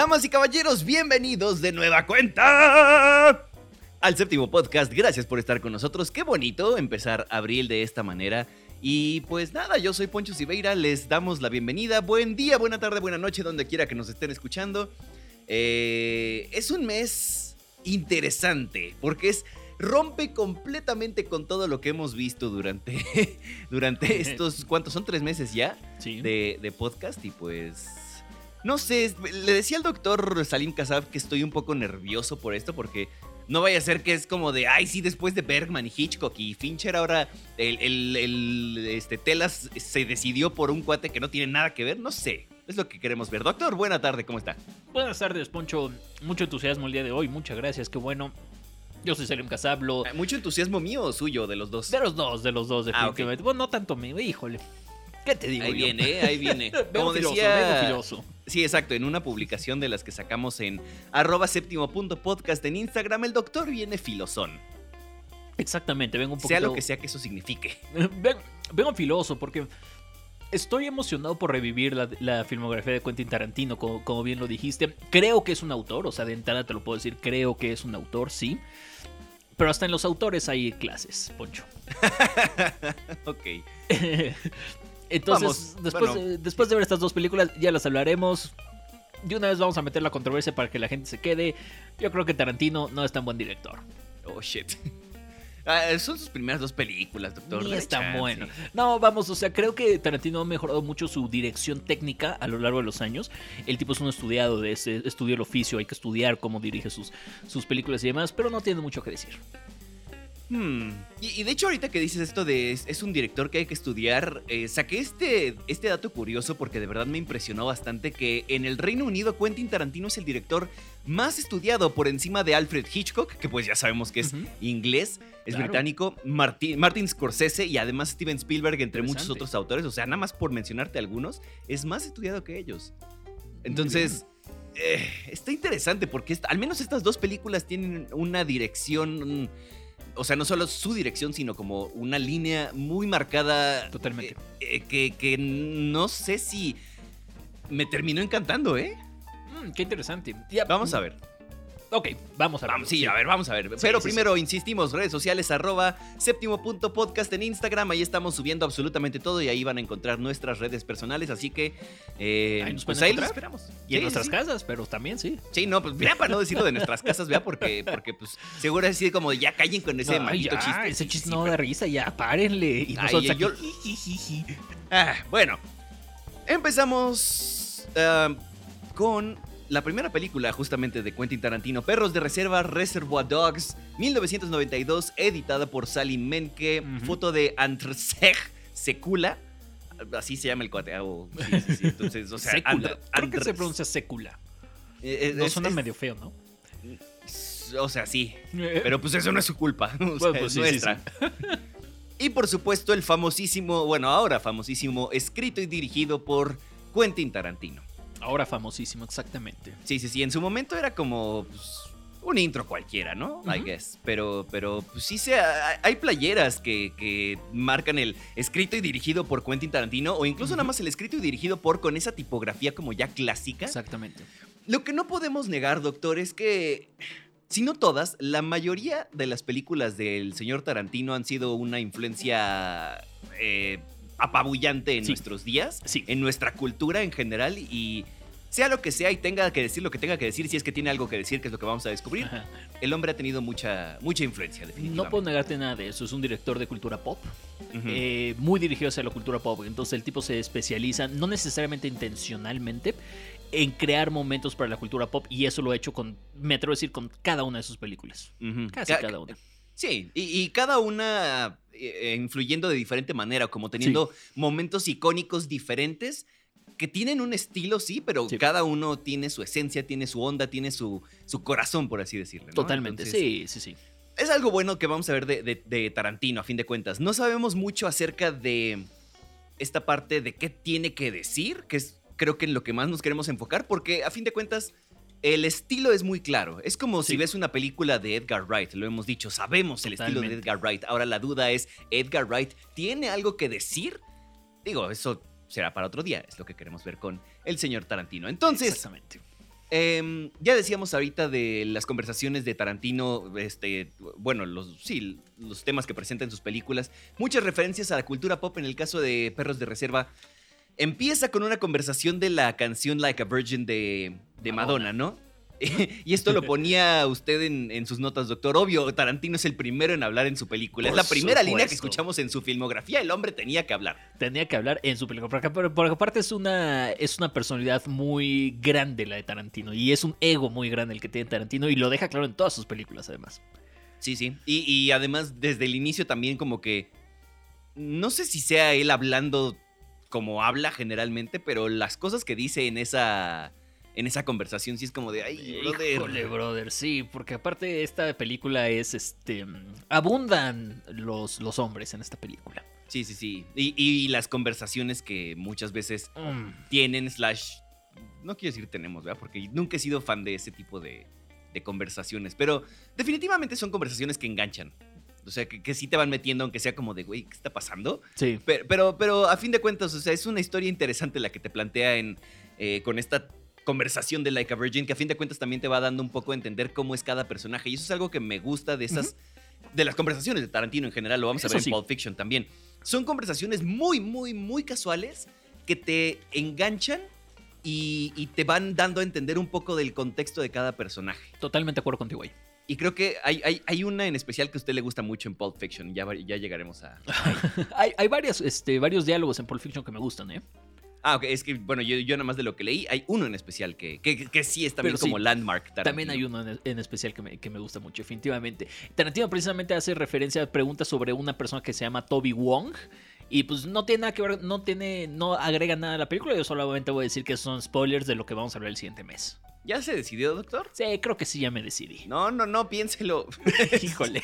Damas y caballeros, bienvenidos de nueva cuenta al séptimo podcast. Gracias por estar con nosotros. Qué bonito empezar abril de esta manera. Y pues nada, yo soy Poncho Siveira, les damos la bienvenida. Buen día, buena tarde, buena noche, donde quiera que nos estén escuchando. Eh, es un mes interesante porque es rompe completamente con todo lo que hemos visto durante, durante estos, ¿cuántos son? ¿Tres meses ya? Sí. De, de podcast y pues... No sé, le decía al doctor Salim Kassab que estoy un poco nervioso por esto porque no vaya a ser que es como de, ay, sí, después de Bergman y Hitchcock y Fincher, ahora el, el- el, este, Telas se decidió por un cuate que no tiene nada que ver. No sé, es lo que queremos ver. Doctor, buena tarde, ¿cómo está? Buenas tardes, Poncho. Mucho entusiasmo el día de hoy. Muchas gracias. Qué bueno. Yo soy Salim Casablo. Eh, ¿Mucho entusiasmo mío o suyo de los dos? De los dos, de los dos, Ah, definitivamente. Bueno, no tanto mío, híjole. ¿Qué te digo Ahí yo? viene, eh, ahí viene. Vengo Como filoso, decía, vengo filoso. Sí, exacto. En una publicación de las que sacamos en arroba séptimo punto podcast en Instagram, el doctor viene filosón. Exactamente, vengo un poquito... Sea lo que sea que eso signifique. Ven- vengo filoso porque estoy emocionado por revivir la, la filmografía de Quentin Tarantino, como, como bien lo dijiste. Creo que es un autor, o sea, de entrada te lo puedo decir, creo que es un autor, sí. Pero hasta en los autores hay clases, Poncho. ok. Entonces, Vamos, después, bueno. eh, después de ver estas dos películas, ya las hablaremos. De una vez vamos a meter la controversia para que la gente se quede. Yo creo que Tarantino no es tan buen director. Oh, shit. Ah, son sus primeras dos películas, doctor. Ni dale es tan chance. bueno. No, vamos, o sea, creo que Tarantino ha mejorado mucho su dirección técnica a lo largo de los años. El tipo es un estudiado de ese, estudió el oficio, hay que estudiar cómo dirige sus, sus películas y demás, pero no tiene mucho que decir. Hmm. Y, y de hecho, ahorita que dices esto de es, es un director que hay que estudiar, eh, saqué este, este dato curioso porque de verdad me impresionó bastante que en el Reino Unido Quentin Tarantino es el director más estudiado por encima de Alfred Hitchcock, que pues ya sabemos que es inglés, es Claro. británico, Martin, Martin Scorsese y además Steven Spielberg, entre muchos otros autores. O sea, nada más por mencionarte algunos, es más estudiado que ellos. Entonces, eh, está interesante porque al menos estas dos películas tienen una dirección, o sea, no solo su dirección, sino como una línea muy marcada. Totalmente. eh, eh, que, que no sé si me terminó encantando, ¿eh? Mm, qué interesante. Ya, Vamos a ver. Ok, vamos a ver. Vamos, sí, a ver, vamos a ver. Pero sí, primero, insistimos, redes sociales, arroba séptimo punto podcast en Instagram. Ahí estamos subiendo absolutamente todo y ahí van a encontrar nuestras redes personales. Así que, eh, Ahí nos pues ahí los esperamos. Y en nuestras casas, pero también sí. Sí, no, pues vea para no decirlo de nuestras casas, vea, porque, porque pues seguro es así como ya callen con ese Ay, maldito ya, chiste. Ese chiste no da risa, ya, párenle. Y Ay, nosotros yo-. Ah, bueno, empezamos ah, con la primera película justamente de Quentin Tarantino, Perros de Reserva, Reservoir Dogs, 1992, editada por Sally Menke, foto de Andrzej Sekula. Así se llama el cuate. ah, o- sí, sí, sí, Entonces, o sea, Sécula. Andr- Creo que se pronuncia sécula. eh, No es- suena es- medio feo, ¿no? O sea, sí. Pero pues eso no es su culpa. o sea, Bueno, es pues sí, nuestra. Y por supuesto, el famosísimo, bueno, ahora famosísimo, escrito y dirigido por Quentin Tarantino. Ahora famosísimo, exactamente. Sí, sí, sí. En su momento era como pues, un intro cualquiera, ¿no? I guess. Pero, pero pues, sí se, hay playeras que, que marcan el escrito y dirigido por Quentin Tarantino, o incluso nada más el escrito y dirigido por con esa tipografía como ya clásica. Exactamente. Lo que no podemos negar, doctor, es que, si no todas, la mayoría de las películas del señor Tarantino han sido una influencia eh, apabullante en Sí. nuestros días, Sí. en nuestra cultura en general y... Sea lo que sea y tenga que decir lo que tenga que decir, si es que tiene algo que decir, que es lo que vamos a descubrir, Ajá. el hombre ha tenido mucha, mucha influencia, definitivamente. No puedo negarte nada de eso. Es un director de cultura pop. Eh, muy dirigido hacia la cultura pop. Entonces el tipo se especializa, no necesariamente intencionalmente, en crear momentos para la cultura pop. Y eso lo ha hecho con, me atrevo a decir, con cada una de sus películas. Casi Ca- cada una. Sí, y, y cada una eh, influyendo de diferente manera, como teniendo momentos icónicos diferentes que tienen un estilo, sí, pero Sí. cada uno tiene su esencia, tiene su onda, tiene su, su corazón, por así decirlo. ¿no? Totalmente, Entonces, sí, sí, sí. Es algo bueno que vamos a ver de, de- de Tarantino, a fin de cuentas. No sabemos mucho acerca de esta parte de qué tiene que decir, que es creo que en lo que más nos queremos enfocar, porque a fin de cuentas el estilo es muy claro. Es como si ves una película de Edgar Wright, lo hemos dicho, sabemos el estilo de. Edgar Wright. Ahora la duda es, ¿Edgar Wright tiene algo que decir? Digo, eso será para otro día, es lo que queremos ver con el señor Tarantino. Entonces, Exactamente. em, ya decíamos ahorita de las conversaciones de Tarantino, este, bueno, los, sí, los temas que presenta en sus películas, muchas referencias a la cultura pop en el caso de Perros de Reserva. Empieza con una conversación de la canción Like a Virgin de, de Madonna, ¿no? y esto lo ponía usted en, sus notas, doctor. Obvio, Tarantino es el primero en hablar en su película. es la primera línea que escuchamos en su filmografía. El hombre tenía que hablar. Tenía que hablar en su película. Porque, porque aparte es una, es una personalidad muy grande la de Tarantino. Y es un ego muy grande el que tiene Tarantino. Y lo deja claro en todas sus películas, además. Sí, sí. Y, y además, desde el inicio también como que... No sé si sea él hablando como habla generalmente, pero las cosas que dice en esa en esa conversación sí es como de, ay, brother. Híjole, brother, sí, porque aparte esta película es, este, abundan los, los hombres en esta película. Sí, sí, sí. Y, las conversaciones que muchas veces mm. tienen, slash, no quiero decir tenemos, ¿verdad? Porque nunca he sido fan de ese tipo de, de conversaciones, pero definitivamente son conversaciones que enganchan. O sea, que, sí te van metiendo, aunque sea como de, güey, ¿qué está pasando? Sí. Pero, pero, pero, a fin de cuentas, o sea, es una historia interesante la que te plantea en, eh, con esta conversación de Like a Virgin, que a fin de cuentas también te va dando un poco a entender cómo es cada personaje. Y eso es algo que me gusta de esas, de las conversaciones de Tarantino en general, lo vamos a ver en Pulp Fiction también. Son conversaciones muy, muy, muy casuales que te enganchan y, te van dando a entender un poco del contexto de cada personaje. Totalmente de acuerdo contigo ahí. Y creo que hay, hay, una en especial que a usted le gusta mucho en Pulp Fiction. Ya, ya llegaremos a. hay hay varias, este, varios diálogos en Pulp Fiction que me gustan, ¿eh? Ah, ok, es que, bueno, yo, yo nada más de lo que leí, hay uno en especial que, que, sí es también como landmark. También hay uno en, especial que me, que me, gusta mucho, definitivamente. Tarantino precisamente hace referencia a preguntas sobre una persona que se llama Toby Wong. Y pues no tiene nada que ver, no tiene, no agrega nada a la película. Yo solamente voy a decir que son spoilers de lo que vamos a ver el siguiente mes. ¿Ya se decidió, doctor? Sí, creo que sí, ya me decidí. No, no, no, piénselo. Híjole.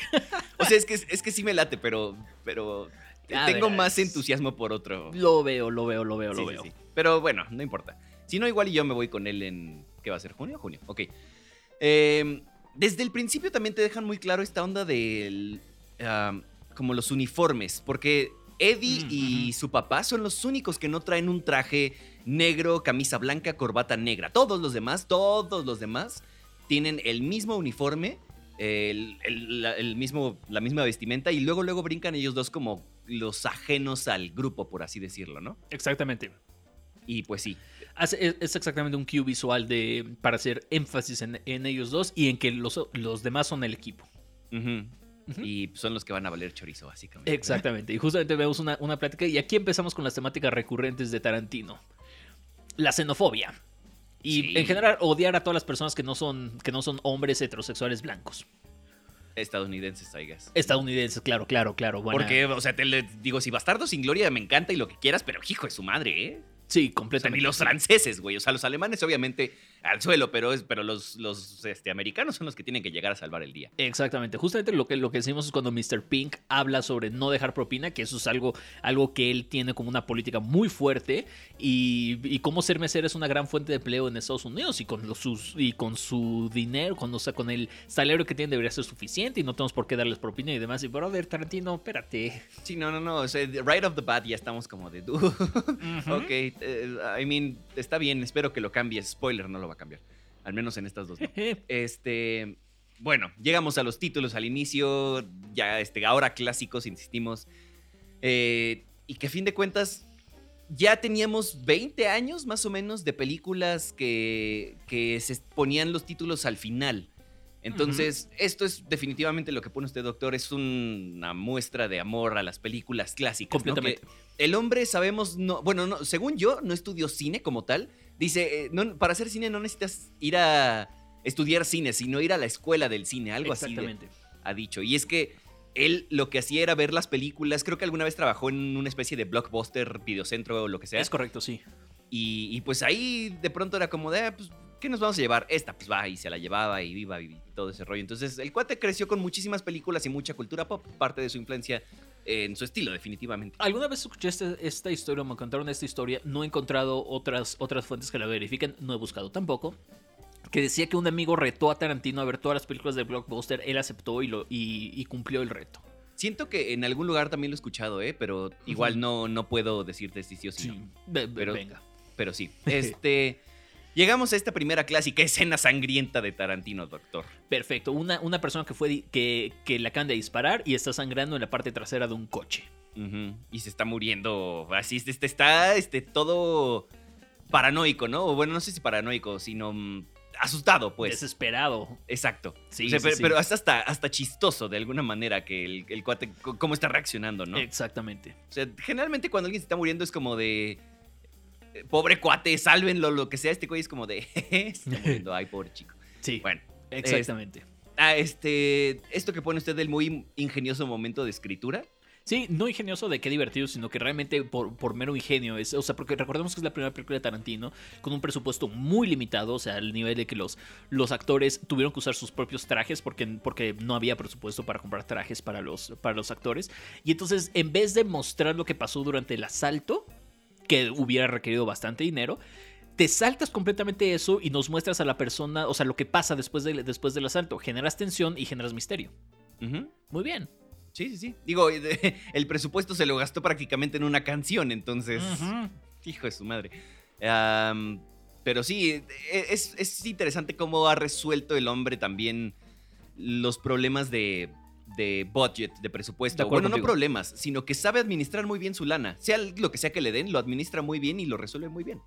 o sea, es que, es que sí me late, pero, pero tengo más entusiasmo por otro. Lo veo, lo veo, lo veo, lo veo. Pero bueno, no importa. Si no, igual y yo me voy con él en. ¿Qué va a ser? ¿Junio? Junio. Ok. Em, desde el principio también te dejan muy claro esta onda del. como los uniformes. Porque Eddie mm, y su papá son los únicos que no traen un traje negro, camisa blanca, corbata negra. Todos los demás, todos los demás tienen el mismo uniforme el, mismo, la misma vestimenta y luego, luego brincan ellos dos como los ajenos al grupo, por así decirlo, ¿no? Exactamente. Y pues sí. Es, exactamente un cue visual de, para hacer énfasis en, ellos dos y en que los, los demás son el equipo. Y son los que van a valer chorizo, básicamente. Exactamente. Y justamente vemos una, una plática. Y aquí empezamos con las temáticas recurrentes de Tarantino. La xenofobia. Y en general odiar a todas las personas que no son, que no son hombres heterosexuales blancos. Estadounidenses, Saigas. Estadounidenses, claro, claro, claro. Porque, o sea, te digo, si Bastardo sin Gloria me encanta y lo que quieras, pero hijo de su madre, ¿eh? Sí, completamente. y los franceses, güey. O sea, los alemanes, obviamente, al suelo, pero, es, pero los, los este, americanos son los que tienen que llegar a salvar el día. Exactamente. Justamente lo que, lo que decimos es cuando Mr. Pink habla sobre no dejar propina, que eso es algo, algo que él tiene como una política muy fuerte. Y, y cómo ser mesero es una gran fuente de empleo en Estados Unidos. Y con, los, sus, y con su dinero, con, o sea, con el salario que tienen, debería ser suficiente. Y no tenemos por qué darles propina y demás. Y, brother, Tarantino, espérate. Sí, no, no, no. O sea, right off the bat ya estamos como de. Ok, eh, I mean, está bien. Espero que lo cambies. Spoiler, no lo va a cambiar. Al menos en estas dos. este. Bueno, llegamos a los títulos al inicio. Ya, este, ahora clásicos, insistimos. Eh, y que a fin de cuentas. Ya teníamos 20 años más o menos de películas que, que se ponían los títulos al final. Entonces, esto es definitivamente lo que pone usted, doctor. Es una muestra de amor a las películas clásicas. Completamente. el hombre, sabemos, no, bueno, no, según yo, no estudió cine como tal. Dice, eh, no, para hacer cine no necesitas ir a estudiar cine, sino ir a la escuela del cine, algo así. ha dicho. Y es que él lo que hacía era ver las películas. Creo que alguna vez trabajó en una especie de blockbuster, videocentro o lo que sea. Es correcto, sí. Y, pues ahí de pronto era como de, ah, pues ¿qué nos vamos a llevar? Esta, pues va, y se la llevaba y viva y todo ese rollo. Entonces, el cuate creció con muchísimas películas y mucha cultura pop, parte de su influencia en su estilo, definitivamente. ¿Alguna vez escuché esta, historia o me contaron esta historia? No he encontrado otras, otras fuentes que la verifiquen, no he buscado tampoco. Que decía que un amigo retó a Tarantino a ver todas las películas de Blockbuster, él aceptó y, lo, y, cumplió el reto. Siento que en algún lugar también lo he escuchado, ¿eh? pero igual no, no puedo decirte si sí o si no. pero, venga. Pero sí. Este. Llegamos a esta primera clásica escena sangrienta de Tarantino, doctor. Perfecto. Una, una persona que fue que, que le acaban de disparar y está sangrando en la parte trasera de un coche. Y se está muriendo. Así este, está este, todo paranoico, ¿no? O bueno, no sé si paranoico, sino mm, asustado, pues. Desesperado. Exacto. Sí, O sea, sí, pero, sí. pero hasta, hasta, hasta chistoso de alguna manera que el, el cuate, cómo está reaccionando, ¿no? Exactamente. O sea, generalmente cuando alguien se está muriendo es como de. Pobre cuate, sálvenlo, lo que sea. Este güey es como de. "Jeje, se está muriendo, ay, pobre chico. Sí. Bueno. Exactamente. Ah, este. Esto que pone usted del muy ingenioso momento de escritura. Sí, no ingenioso de qué divertido, sino que realmente por, por mero ingenio. Es, o sea, porque recordemos que es la primera película de Tarantino con un presupuesto muy limitado, o sea, al nivel de que los, los actores tuvieron que usar sus propios trajes porque, porque no había presupuesto para comprar trajes para los, para los actores. Y entonces, en vez de mostrar lo que pasó durante el asalto, que hubiera requerido bastante dinero, te saltas completamente eso y nos muestras a la persona, o sea, lo que pasa después, de, después del asalto. Generas tensión y generas misterio. Muy bien. Sí, sí, sí. Digo, el presupuesto se lo gastó prácticamente en una canción, entonces. Hijo de su madre. Pero sí, e- es, es interesante cómo ha resuelto el hombre también los problemas de, de budget, de presupuesto. De bueno, no problemas, sino que sabe administrar muy bien su lana. Sea lo que sea que le den, lo administra muy bien y lo resuelve muy bien.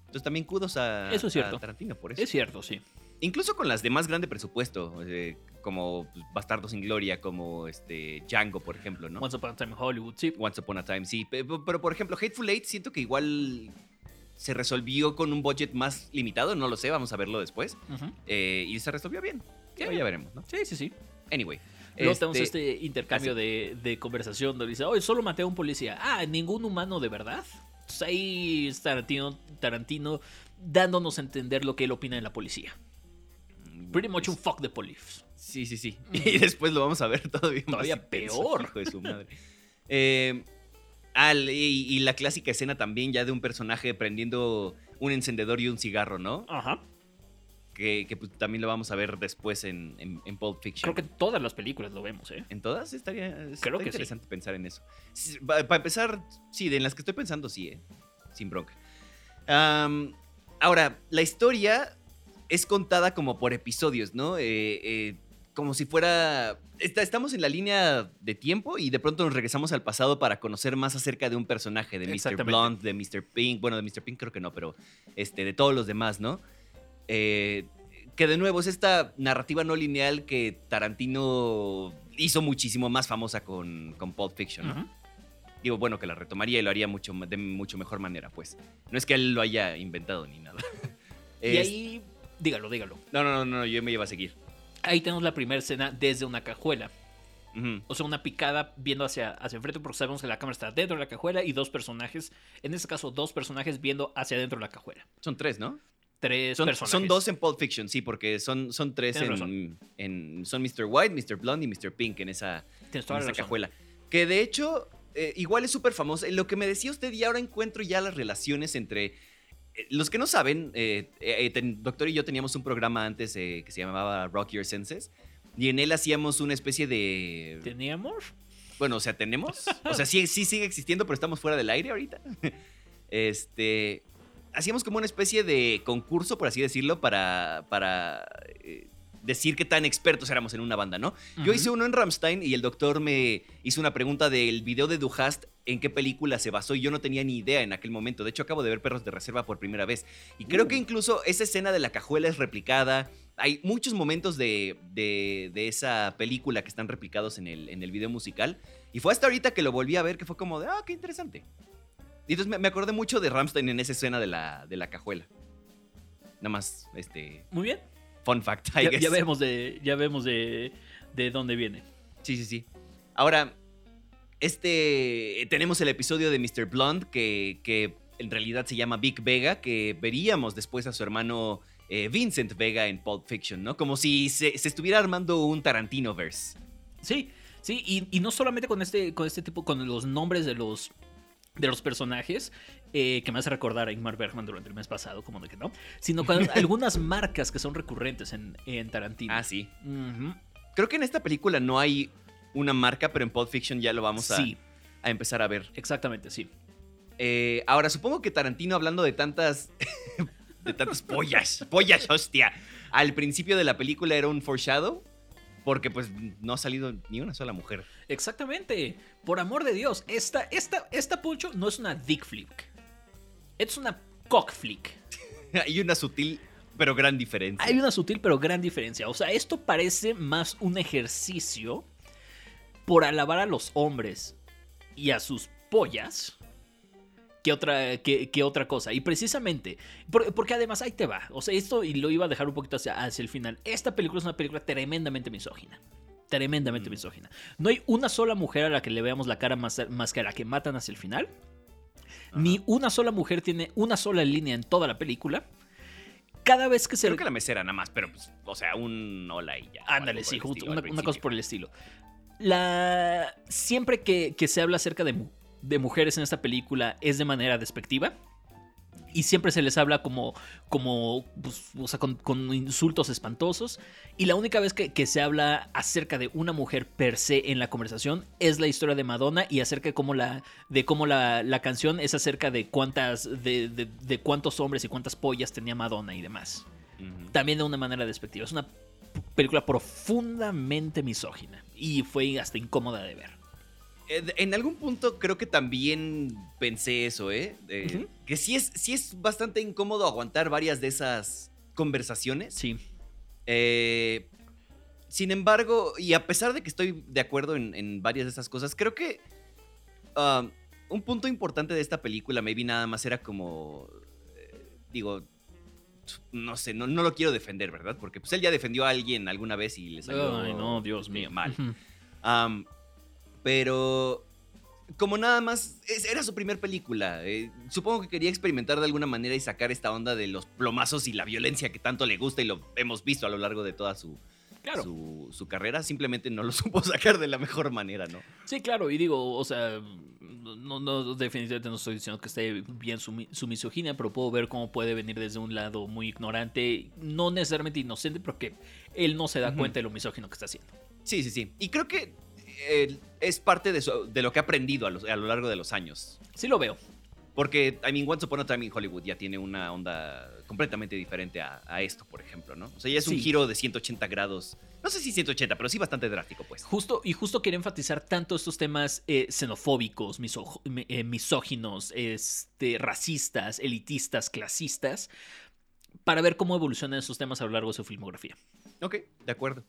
Entonces también kudos a, Eso es cierto. a Tarantino por eso. Es cierto, sí. Incluso con las de más grande presupuesto, eh, como pues, Bastardo sin Gloria, como este Django, por ejemplo, ¿no? Once Upon a Time in Hollywood, sí. Once Upon a Time, sí. Pe- Pero, pero, por ejemplo, Hateful Eight siento que igual se resolvió con un budget más limitado, no lo sé, vamos a verlo después. Eh, y se resolvió bien. Pero ya veremos, ¿no? Sí, sí, sí. Anyway. Luego este, tenemos este intercambio casi. de, de conversación donde dice, oye, solo maté a un policía. Ah, ningún humano de verdad. Entonces ahí es Tarantino, Tarantino dándonos a entender lo que él opina de la policía. Pretty much un fuck the police. Sí, sí, sí. Mm. Y después lo vamos a ver todavía, más Todavía intenso, peor. Hijo de su madre. Eh, y, y la clásica escena también ya de un personaje prendiendo un encendedor y un cigarro, ¿no? Ajá. Que, que, pues, también lo vamos a ver después en, en, en Pulp Fiction. Creo que en todas las películas lo vemos, ¿eh? ¿En todas? Estaría, estaría Creo que sí. interesante pensar en eso. Sí, pa- Para empezar, sí, de en las que estoy pensando, sí, ¿eh? Sin bronca. Ahora, la historia es contada como por episodios, ¿no? Eh, eh, como si fuera... está- estamos en la línea de tiempo y de pronto nos regresamos al pasado para conocer más acerca de un personaje, de Mr. Blonde, de Mr. Pink, bueno, de Mr. Pink creo que no, pero este, de todos los demás, ¿no? Eh, que de nuevo es esta narrativa no lineal que Tarantino hizo muchísimo más famosa con, con Pulp Fiction, ¿no? Digo, bueno, que la retomaría y lo haría mucho, de mucho mejor manera, pues. No es que él lo haya inventado ni nada. Y Es- ahí, dígalo, dígalo. No, no, no, no, yo me iba a seguir. Ahí tenemos la primera escena desde una cajuela. O sea, una picada viendo hacia, hacia enfrente porque sabemos que la cámara está dentro de la cajuela y dos personajes, en este caso dos personajes viendo hacia adentro de la cajuela. Son tres, ¿no? Tres Son, personajes. son dos en Pulp Fiction, sí, porque son, son tres en, en- Son Mr. White, Mr. Blonde y Mr. Pink en esa, en esa cajuela. Que de hecho, eh, igual es súper famoso. Lo que me decía usted, y ahora encuentro ya las relaciones entre. eh, los que no saben, eh, ten- Doctor y yo teníamos un programa antes que se llamaba Rock Your Senses. Y en él hacíamos una especie de. ¿Teníamos? Bueno, o sea, tenemos. O sea, sí, sí sigue existiendo, pero estamos fuera del aire ahorita. Este. Hacíamos como una especie de concurso, por así decirlo, para. para eh, decir qué tan expertos éramos en una banda, ¿no? Yo hice uno en Ramstein y el doctor me hizo una pregunta del video de Duhast en qué película se basó y yo no tenía ni idea en aquel momento. De hecho, acabo de ver Perros de Reserva por primera vez. Y creo Uh. que incluso esa escena de la cajuela es replicada. Hay muchos momentos de, de- de esa película que están replicados en el, en el video musical. Y fue hasta ahorita que lo volví a ver que fue como de, ah, qué interesante. Y entonces me, me acordé mucho de Ramstein en esa escena de la, de la cajuela. Nada más, este, Muy bien. fun fact, I Ya, guess. ya vemos de, ya vemos de, de dónde viene. Sí, sí, sí. Ahora, este. Tenemos el episodio de Mr. Blonde, que, que en realidad se llama Big Vega, que veríamos después a su hermano eh, Vincent Vega en Pulp Fiction, ¿no? Como si se, se estuviera armando un Tarantino-verse. Sí, sí, y, y no solamente con este, con este tipo, con los nombres de los, de los personajes, eh, que me hace recordar a Ingmar Bergman durante el mes pasado, como de que no, sino con algunas marcas que son recurrentes en, en Tarantino. Ah, sí. Creo que en esta película no hay una marca, pero en Pulp Fiction ya lo vamos a, Sí, a empezar a ver. exactamente, sí. Eh, ahora, supongo que Tarantino, hablando de tantas de tantas pollas, pollas, hostia. Al principio de la película era un foreshadow, porque pues no ha salido ni una sola mujer. Exactamente. Por amor de Dios, esta, esta, esta Poncho no es una dick flick. Es una cock flick. Hay una sutil pero gran diferencia. Hay una sutil pero gran diferencia. O sea, esto parece más un ejercicio por alabar a los hombres y a sus pollas que otra, que, otra cosa. Y precisamente, porque además ahí te va. O sea, esto y lo iba a dejar un poquito hacia, hacia el final. Esta película es una película tremendamente misógina. Tremendamente mm. misógina. No hay una sola mujer a la que le veamos la cara más, más que a la que matan hacia el final. Ni una sola mujer tiene una sola línea en toda la película cada vez que se. Creo que la mesera nada más, pero pues, o sea, un hola y ya. Ándale, sí, justo, una, cosa por el estilo. La. Siempre que, que se habla acerca de, de mujeres en esta película es de manera despectiva y siempre se les habla como, como pues, o sea, con, insultos espantosos. Y la única vez que, se habla acerca de una mujer per se en la conversación es la historia de Madonna y acerca de cómo la, de cómo la, canción es acerca de cuántas, de, de, cuántos hombres y cuántas pollas tenía Madonna y demás. También de una manera despectiva. Es una película profundamente misógina y fue hasta incómoda de ver. Eh, en algún punto creo que también pensé eso, ¿eh? Que sí es, sí es bastante incómodo aguantar varias de esas conversaciones. Sí. Eh, sin embargo, y a pesar de que estoy de acuerdo en, varias de esas cosas, creo que um, un punto importante de esta película, maybe nada más era como, eh, digo, no sé, no, no, lo quiero defender, ¿verdad? Porque pues él ya defendió a alguien alguna vez y le salió... Ay, no, Dios mío. Mal. Pero como nada más, era su primer película. Eh, supongo que quería experimentar de alguna manera y sacar esta onda de los plomazos y la violencia que tanto le gusta y lo hemos visto a lo largo de toda su, su, carrera. Simplemente no lo supo sacar de la mejor manera, ¿no? Sí, claro, y digo, o sea, no, no definitivamente no estoy diciendo que esté bien su, su misoginia, pero puedo ver cómo puede venir desde un lado muy ignorante, no necesariamente inocente, porque él no se da cuenta de lo misógino que está haciendo. Sí, sí, sí. Y creo que es parte de, de, lo que ha aprendido a, lo largo de los años. Sí lo veo. Porque, I mean, Once Upon a Time in Hollywood ya tiene una onda completamente diferente a, esto, por ejemplo, ¿no? O sea, ya es un giro de 180 grados. No sé si 180, pero sí bastante drástico, pues. Justo, y justo quiere enfatizar tanto estos temas eh, xenofóbicos, eh, misóginos, este, racistas, elitistas, clasistas, para ver cómo evolucionan esos temas a lo largo de su filmografía. Ok, de acuerdo.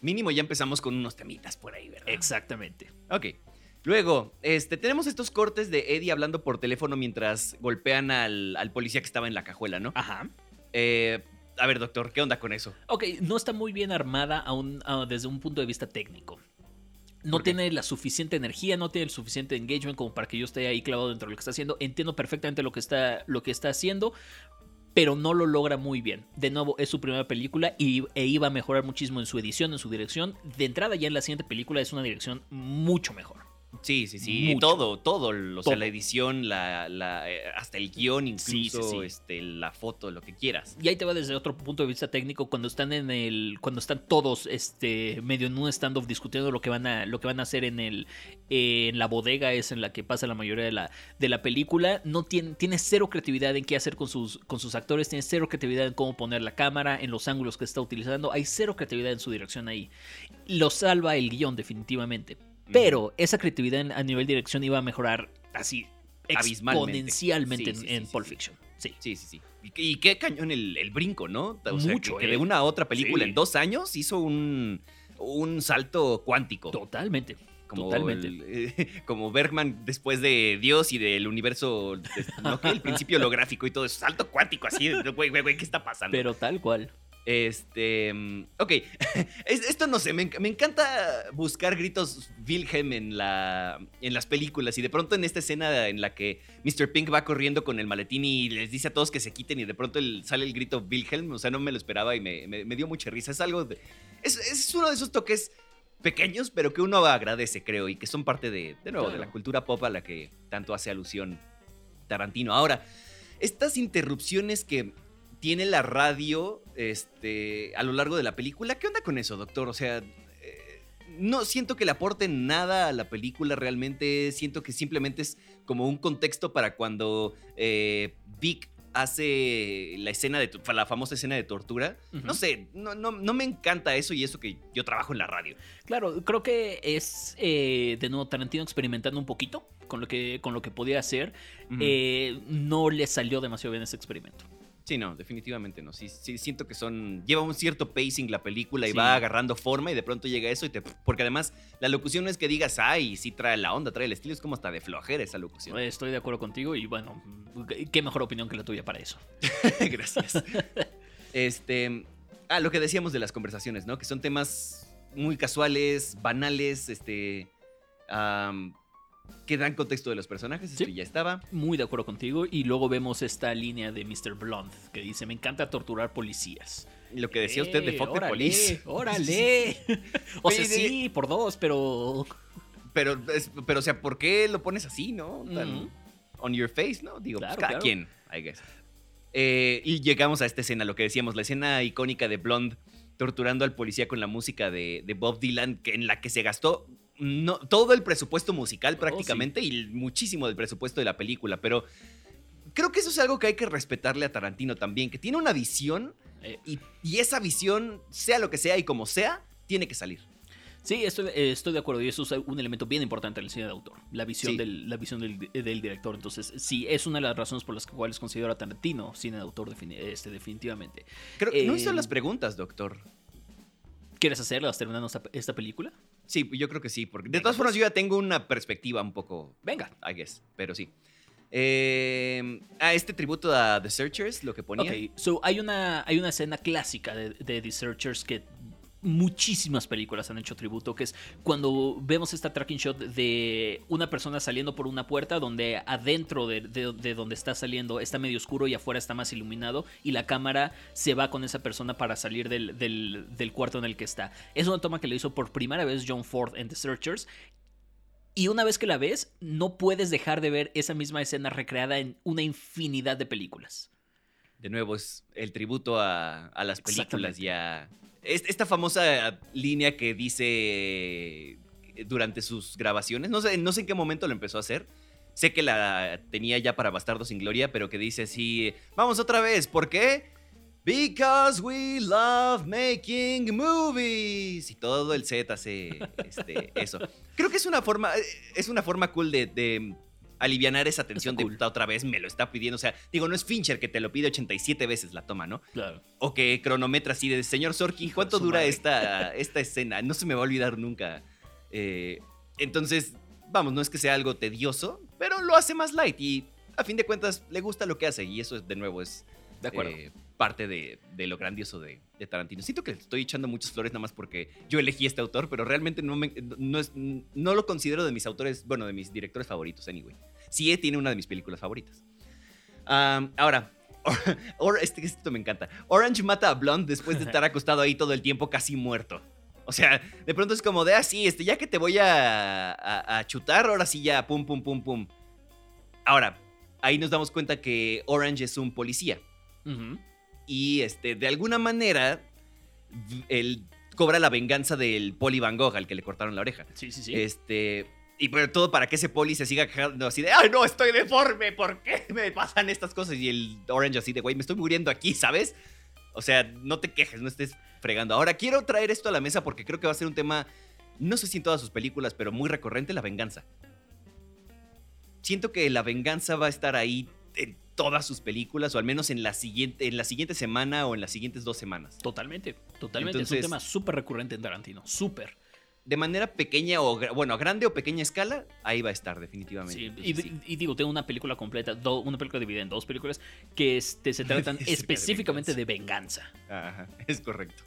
Mínimo ya empezamos con unos temitas por ahí, ¿verdad? Exactamente. Ok. Luego, este, tenemos estos cortes de Eddie hablando por teléfono mientras golpean al, policía que estaba en la cajuela, ¿no? Ajá. Eh, a ver, doctor, ¿qué onda con eso? Ok, no está muy bien armada desde un punto de vista técnico. No tiene la suficiente energía, no tiene el suficiente engagement como para que yo esté ahí clavado dentro de lo que está haciendo. Entiendo perfectamente lo que está, lo que está haciendo, pero no lo logra muy bien. De nuevo, es su primera película y, e iba a mejorar muchísimo en su edición, en su dirección. De entrada ya en la siguiente película es una dirección mucho mejor. Sí, sí, sí. Todo, todo. O sea, la edición, la, eh, hasta el guion, incluso Este, la foto, lo que quieras. Y ahí te va desde otro punto de vista técnico, cuando están en el. Cuando están todos este, medio en un stand-off discutiendo lo que van a. lo que van a hacer en el. en la bodega es en la que pasa la mayoría de la, de la película. No tiene, tiene cero creatividad en qué hacer con sus, con sus actores. Tiene cero creatividad en cómo poner la cámara, en los ángulos que está utilizando. Hay cero creatividad en su dirección ahí. Lo salva el guion, definitivamente. Pero esa creatividad a nivel dirección iba a mejorar así exponencialmente en, Pulp Fiction. Sí, sí, sí. sí. Y, qué cañón el, el brinco, ¿no? Mucho. Que, de ¿eh? una a otra película en dos años hizo un, un salto cuántico. Totalmente. Como Totalmente. como Bergman después de Dios y del universo, ¿no? el principio holográfico y todo eso. Salto cuántico, así, güey, güey, güey, ¿qué está pasando? Pero tal cual. Este. Mm, ok. Esto no sé. Me, encanta buscar gritos Wilhelm en, la, en las películas. Y de pronto en esta escena en la que Mr. Pink va corriendo con el maletín y les dice a todos que se quiten. Y de pronto sale el grito Wilhelm. O sea, no me lo esperaba y me, dio mucha risa. Es algo. De, es, uno de esos toques pequeños, pero que uno agradece, creo. Y que son parte de, de nuevo, de la cultura pop a la que tanto hace alusión Tarantino. Ahora, estas interrupciones que tiene la radio este, a lo largo de la película. ¿Qué onda con eso, doctor? O sea, eh, no siento que le aporte nada a la película realmente. Siento que simplemente es como un contexto para cuando eh, Vic hace la escena de la famosa escena de tortura. No sé, no, no, no me encanta eso y eso que yo trabajo en la radio. Claro, creo que es eh, de nuevo Tarantino experimentando un poquito con lo que, con lo que podía hacer. Eh, no le salió demasiado bien ese experimento. Sí, no, definitivamente no. Sí, sí, siento que son. Lleva un cierto pacing la película y Sí. va agarrando forma y de pronto llega eso y te. Porque además, la locución no es que digas, ay, sí trae la onda, trae el estilo, es como hasta de flojera esa locución. Estoy de acuerdo contigo y bueno, qué mejor opinión que la tuya para eso. Gracias. Este. Ah, lo que decíamos de las conversaciones, ¿no? Que son temas muy casuales, banales, este. Que dan contexto de los personajes. Esto Sí. ya estaba. Muy de acuerdo contigo. Y luego vemos esta línea de Mr. Blonde que dice: Me encanta torturar policías. Lo que decía usted de Eh, Fuck the órale, Police. ¡Órale! o sea, sí, por dos, pero. Pero, pero, o sea, ¿por qué lo pones así, no? Tan on your face, ¿no? Digo, pues Claro, cada claro. quien, I guess. Eh, y llegamos a esta escena, lo que decíamos, la escena icónica de Blonde torturando al policía con la música de, de Bob Dylan, que, en la que se gastó no, todo el presupuesto musical prácticamente y muchísimo del presupuesto de la película, pero creo que eso es algo que hay que respetarle a Tarantino también, que tiene una visión Eh, y, y esa visión, sea lo que sea y como sea, tiene que salir. Sí, estoy, eh, estoy de acuerdo y eso es un elemento bien importante en el cine de autor, la visión, Sí. del, la visión del, del director. Entonces, sí, es una de las razones por las cuales considero a Tarantino cine de autor este, definitivamente. Creo que no Eh, hizo las preguntas, doctor. ¿Quieres hacerlas terminando esta, esta película? Sí, yo creo que sí, porque de todas formas pues. yo ya tengo una perspectiva un poco, Venga. I guess, pero sí. Eh, ah, este tributo a The Searchers, lo que ponía. Ok, so hay una, hay una escena clásica de, de The Searchers que muchísimas películas han hecho tributo, que es cuando vemos esta tracking shot de una persona saliendo por una puerta donde adentro de, de- de donde está saliendo está medio oscuro y afuera está más iluminado y la cámara se va con esa persona para salir del, del- del cuarto en el que está. Es una toma que le hizo por primera vez John Ford en The Searchers. Y una vez que la ves, no puedes dejar de ver esa misma escena recreada en una infinidad de películas. De nuevo, es el tributo a, a las películas y a... es- Esta famosa línea que dice eh, durante sus grabaciones, no sé, no sé en qué momento lo empezó a hacer. Sé que la tenía ya para Bastardo sin Gloria, pero que dice así, vamos otra vez, ¿por qué? Because we love making movies. Y todo el set hace eso. Creo que es una forma, eh, es una forma cool de alivianar esa tensión Está de cool. "Puta, otra vez me lo está pidiendo. O sea, digo, no es Fincher que te lo pide 87 veces la toma, ¿no? Claro. O que cronometra así de señor Sorkin, ¿cuánto dura madre. esta, esta escena? No se me va a olvidar nunca. Eh, entonces, vamos, no es que sea algo tedioso, pero lo hace más light y a fin de cuentas le gusta lo que hace y eso de nuevo es De acuerdo. eh, parte de, de lo grandioso de, de Tarantino. Siento que le estoy echando muchas flores nada más porque yo elegí este autor, pero realmente no, me- no, es- no lo considero de mis autores, bueno, de mis directores favoritos, anyway. Sí, tiene una de mis películas favoritas. Ahora, or- este, esto me encanta. Orange mata a Blonde después de estar acostado ahí todo el tiempo casi muerto. O sea, de pronto es como de así, este, ya que te voy a, a- a chutar, ahora sí ya, pum, pum, pum, pum. Ahora, ahí nos damos cuenta que Orange es un policía. Y este, de alguna manera, él cobra la venganza del poli Van Gogh al que le cortaron la oreja. Sí, sí, sí. Este. Y pero todo para que ese poli se siga quejando así de, ¡ay, no, estoy deforme! ¿Por qué me pasan estas cosas? Y el Orange así de, güey, me estoy muriendo aquí, ¿sabes? O sea, no te quejes, no estés fregando. Ahora, quiero traer esto a la mesa porque creo que va a ser un tema, no sé si en todas sus películas, pero muy recurrente, la venganza. Siento que la venganza va a estar ahí en todas sus películas, o al menos en la siguiente, en la siguiente semana o en las siguientes dos semanas. Totalmente, totalmente. es un tema súper recurrente en Tarantino. Súper. De manera pequeña o, bueno, a grande o pequeña escala, ahí va a estar definitivamente. Sí, y, sí. y digo, tengo una película completa, do- una película dividida en dos películas que este, se tratan de específicamente de venganza. Ajá, es correcto.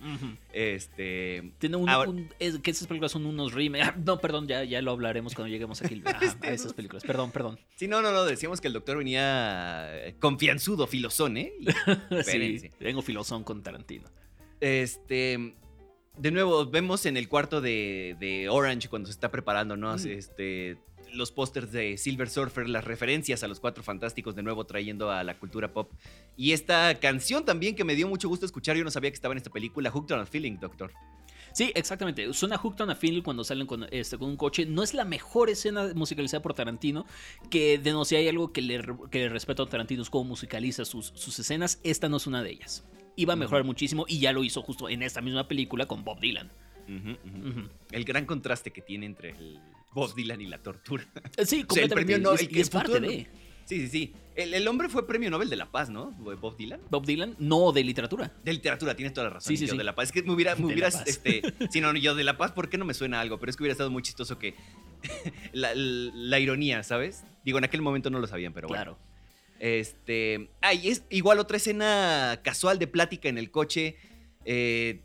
Este. Tiene un, Ahora- un- es- que esas películas son unos remakes. No, perdón, ya, ya lo hablaremos cuando lleguemos aquí ajá, Este, a esas películas. Perdón, perdón. Sí, no, no, no. Decíamos que el doctor venía eh, confianzudo, filosón, ¿eh? Y, Sí, tengo filosón con Tarantino. este. De nuevo, vemos en el cuarto de, de Orange cuando se está preparando, ¿no? Mm. Este. Los pósters de Silver Surfer, las referencias a los cuatro fantásticos, de nuevo trayendo a la cultura pop. Y esta canción también que me dio mucho gusto escuchar, yo no sabía que estaba en esta película, Hooked on a Feeling, doctor. Sí, exactamente. Suena Hooked on a Film cuando salen con, este, con un coche. No es la mejor escena musicalizada por Tarantino, que de no si hay algo que le, que le respeto a Tarantino es cómo musicaliza sus, sus escenas. Esta no es una de ellas. Iba a mejorar muchísimo y ya lo hizo justo en esta misma película con Bob Dylan. El gran contraste que tiene entre el Bob Dylan y la tortura. Eh, Sí, O sea, el completamente. premio y el y es parte futuro- de Sí, sí, sí. El, el hombre fue premio Nobel de la Paz, ¿no? Bob Dylan. Bob Dylan, no de literatura. De literatura, tienes toda la razón. Sí, sí, yo sí. de la paz. Es que me, hubiera, me hubieras, este. Si no, yo de la paz, ¿por qué no me suena algo? Pero es que hubiera estado muy chistoso que. la, la ironía, ¿sabes? Digo, en aquel momento no lo sabían, pero bueno. Este. Ah, y es igual otra escena casual de plática en el coche. eh,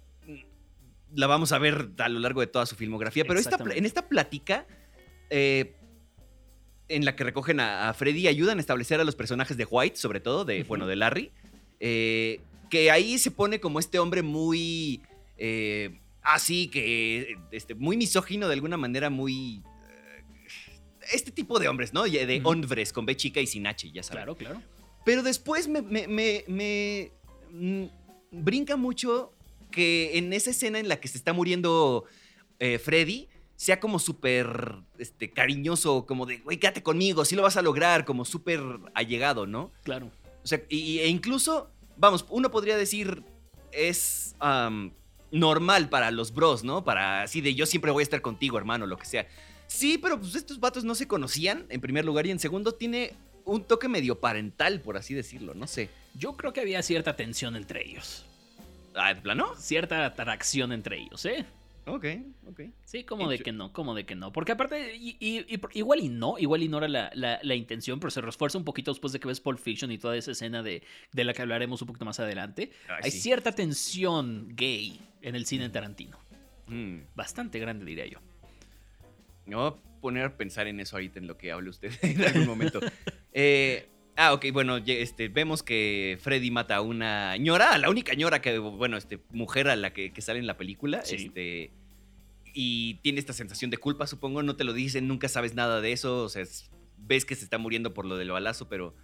la vamos a ver a lo largo de toda su filmografía. Pero esta, en esta plática. eh, en la que recogen a, a Freddy, ayudan a establecer a los personajes de White, sobre todo, de, bueno, de Larry. eh, que ahí se pone como este hombre muy. así, que. Este, muy misógino, de alguna manera, muy. Este tipo de hombres, ¿no? De hombres con B chica y sin H, ya sabes. Claro, claro. Pero después me, me- me- me, mm, brinca mucho que en esa escena en la que se está muriendo eh, Freddy sea como súper este, cariñoso, como de, güey, quédate conmigo, sí lo vas a lograr, como súper allegado, ¿no? Claro. O sea, y- e incluso, vamos, uno podría decir, es normal para los bros, ¿no? Para así de yo siempre voy a estar contigo, hermano, lo que sea. Sí, pero pues estos vatos no se conocían, en primer lugar, y en segundo tiene un toque medio parental, por así decirlo, no sé. Yo creo que había cierta tensión entre ellos. Ah, ¿de plano? Cierta atracción entre ellos, ¿eh? Ok, ok. Sí, como de que no, como de que no. Porque aparte, y- y- y- igual y no, igual y no era la, la- la intención, pero se refuerza un poquito después de que ves Pulp Fiction y toda esa escena de, de la que hablaremos un poquito más adelante. Ay, Hay sí. cierta tensión gay en el cine Tarantino. Mm, Bastante grande, diría yo. Me voy a poner a pensar en eso ahorita en lo que hable usted en algún momento. Eh, ah, ok, bueno, este, vemos que Freddy mata a una ñora, a la única ñora que, bueno, este, mujer a la que, que sale en la película. Sí. Este, y tiene esta sensación de culpa, supongo. No te lo dicen, nunca sabes nada de eso. O sea, es- ves que se está muriendo por lo del balazo, pero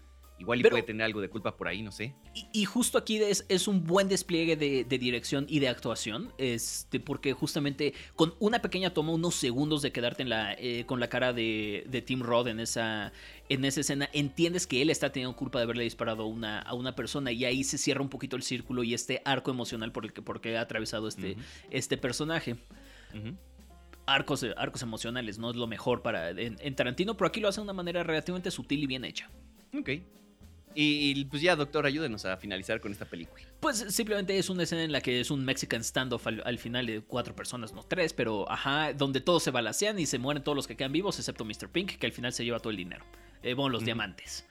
igual y Pero- puede tener algo de culpa por ahí, no sé. Y, y justo aquí es, es un buen despliegue de, de dirección y de actuación, este, porque justamente con una pequeña toma, unos segundos de quedarte en la, eh, con la cara de, de Tim Roth en esa, en esa escena, entiendes que él está teniendo culpa de haberle disparado a una, a una persona y ahí se cierra un poquito el círculo y este arco emocional por el que, por que ha atravesado este, este personaje. Arcos, arcos emocionales no es lo mejor para en, en Tarantino, pero aquí lo hace de una manera relativamente sutil y bien hecha. Ok. Y, y, pues ya, doctor, ayúdenos a finalizar con esta película. Pues simplemente es una escena en la que es un Mexican standoff al, al final de cuatro personas, no tres, pero ajá, donde todos se balacean y se mueren todos los que quedan vivos, excepto Mr. Pink, que al final se lleva todo el dinero. Eh, bueno, los diamantes.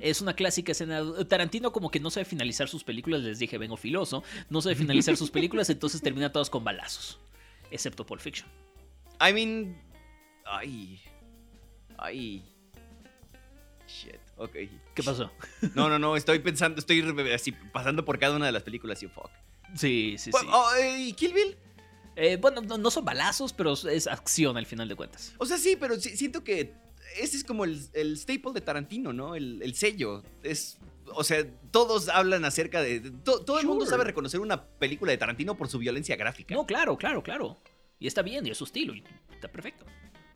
Es una clásica escena. Tarantino, como que no sabe finalizar sus películas, les dije, vengo filoso. No sabe finalizar sus películas, entonces termina todas con balazos. Excepto Pulp Fiction. I mean. Ay. Ay. Shit. Ok. ¿Qué pasó? No, no, no. Estoy pensando, estoy así pasando por cada una de las películas y fuck. Sí, sí, sí. Oh, eh, ¿Y Kill Bill? Eh, bueno, no, no son balazos, pero es acción al final de cuentas. O sea, sí, pero siento que ese es como el, el staple de Tarantino, ¿no? El, el sello. Es. O sea, todos hablan acerca de. de- to- todo el mundo sabe reconocer una película de Tarantino por su violencia gráfica. No, claro, claro, claro. Y está bien, y es su estilo, y está perfecto.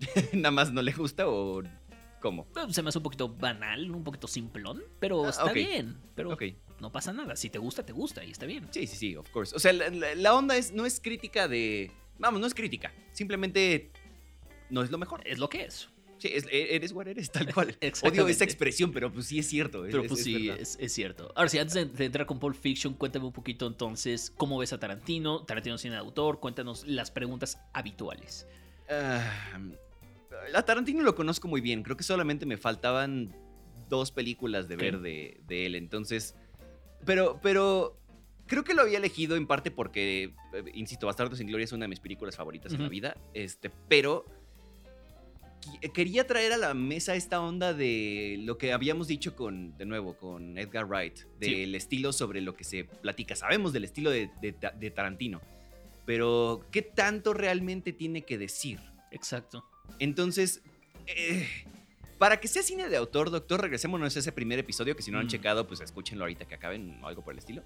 Nada más no le gusta o. ¿Cómo? Se me hace un poquito banal, un poquito simplón, pero Ah, está bien. Pero no pasa nada. Si te gusta, te gusta y está bien. Sí, sí, sí, of course. O sea, la, onda es, no es crítica de. Vamos, no es crítica. Simplemente no es lo mejor. Es lo que es. Sí, es- e- eres what eres, tal cual. Odio esa expresión, pero pues sí es cierto. Pero es- pues es sí, es, es cierto. Ahora sí, antes de, de entrar con Pulp Fiction, cuéntame un poquito entonces cómo ves a Tarantino. Tarantino de autor, cuéntanos las preguntas habituales. Ah, a Tarantino lo conozco muy bien. Creo que solamente me faltaban dos películas de ver de, de él. Entonces. Pero, pero. Creo que lo había elegido en parte porque, eh, insisto, Bastardo sin Gloria es una de mis películas favoritas en la vida. Este, pero qui- quería traer a la mesa esta onda de lo que habíamos dicho con, de nuevo, con Edgar Wright, del estilo sobre lo que se platica. Sabemos del estilo de, de Ta- de Tarantino, pero ¿qué tanto realmente tiene que decir? Exacto. Entonces, eh, para que sea cine de autor, doctor, regresémonos a ese primer episodio, que si no han Mm. checado, pues escúchenlo ahorita que acaben o algo por el estilo.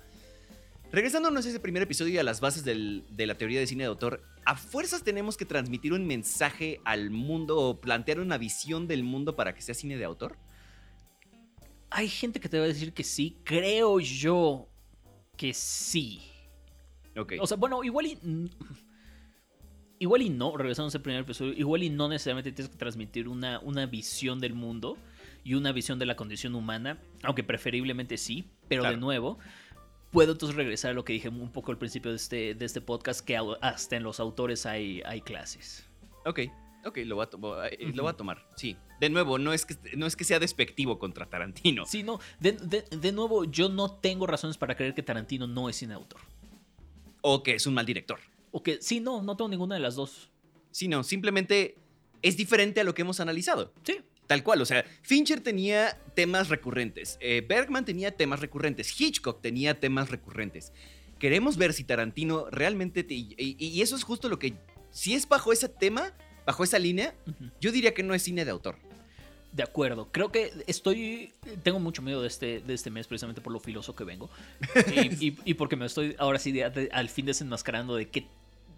Regresándonos a ese primer episodio y a las bases del- de la teoría de cine de autor, a fuerzas tenemos que transmitir un mensaje al mundo o plantear una visión del mundo para que sea cine de autor. Hay gente que te va a decir que sí. Creo yo que sí. Ok. O sea, bueno, igual y. Igual y no, regresando a ese primer episodio, igual y no necesariamente tienes que transmitir una, una visión del mundo y una visión de la condición humana, aunque preferiblemente sí, pero Claro. de nuevo, puedo entonces regresar a lo que dije un poco al principio de este, de este podcast, que hasta en los autores hay, hay clases. Ok, ok, lo voy, a eh, lo voy a tomar. Sí. De nuevo, no es que, no es que sea despectivo contra Tarantino. Sí, no, de, de- de nuevo, yo no tengo razones para creer que Tarantino no es cine autor. O que es un mal director. O que, sí, no, no tengo ninguna de las dos. Sí, no, simplemente es diferente a lo que hemos analizado. Sí, Tal cual, o sea, Fincher tenía temas recurrentes, eh, Bergman tenía temas recurrentes, Hitchcock tenía temas recurrentes. Queremos ver si Tarantino realmente... te- y, eso es justo lo que... Si es bajo ese tema, bajo esa línea, yo diría que no es cine de autor. De acuerdo, creo que estoy. Tengo mucho miedo de este, de este mes, precisamente por lo filoso que vengo. Y, y- y porque me estoy ahora sí de- de- al fin desenmascarando de qué.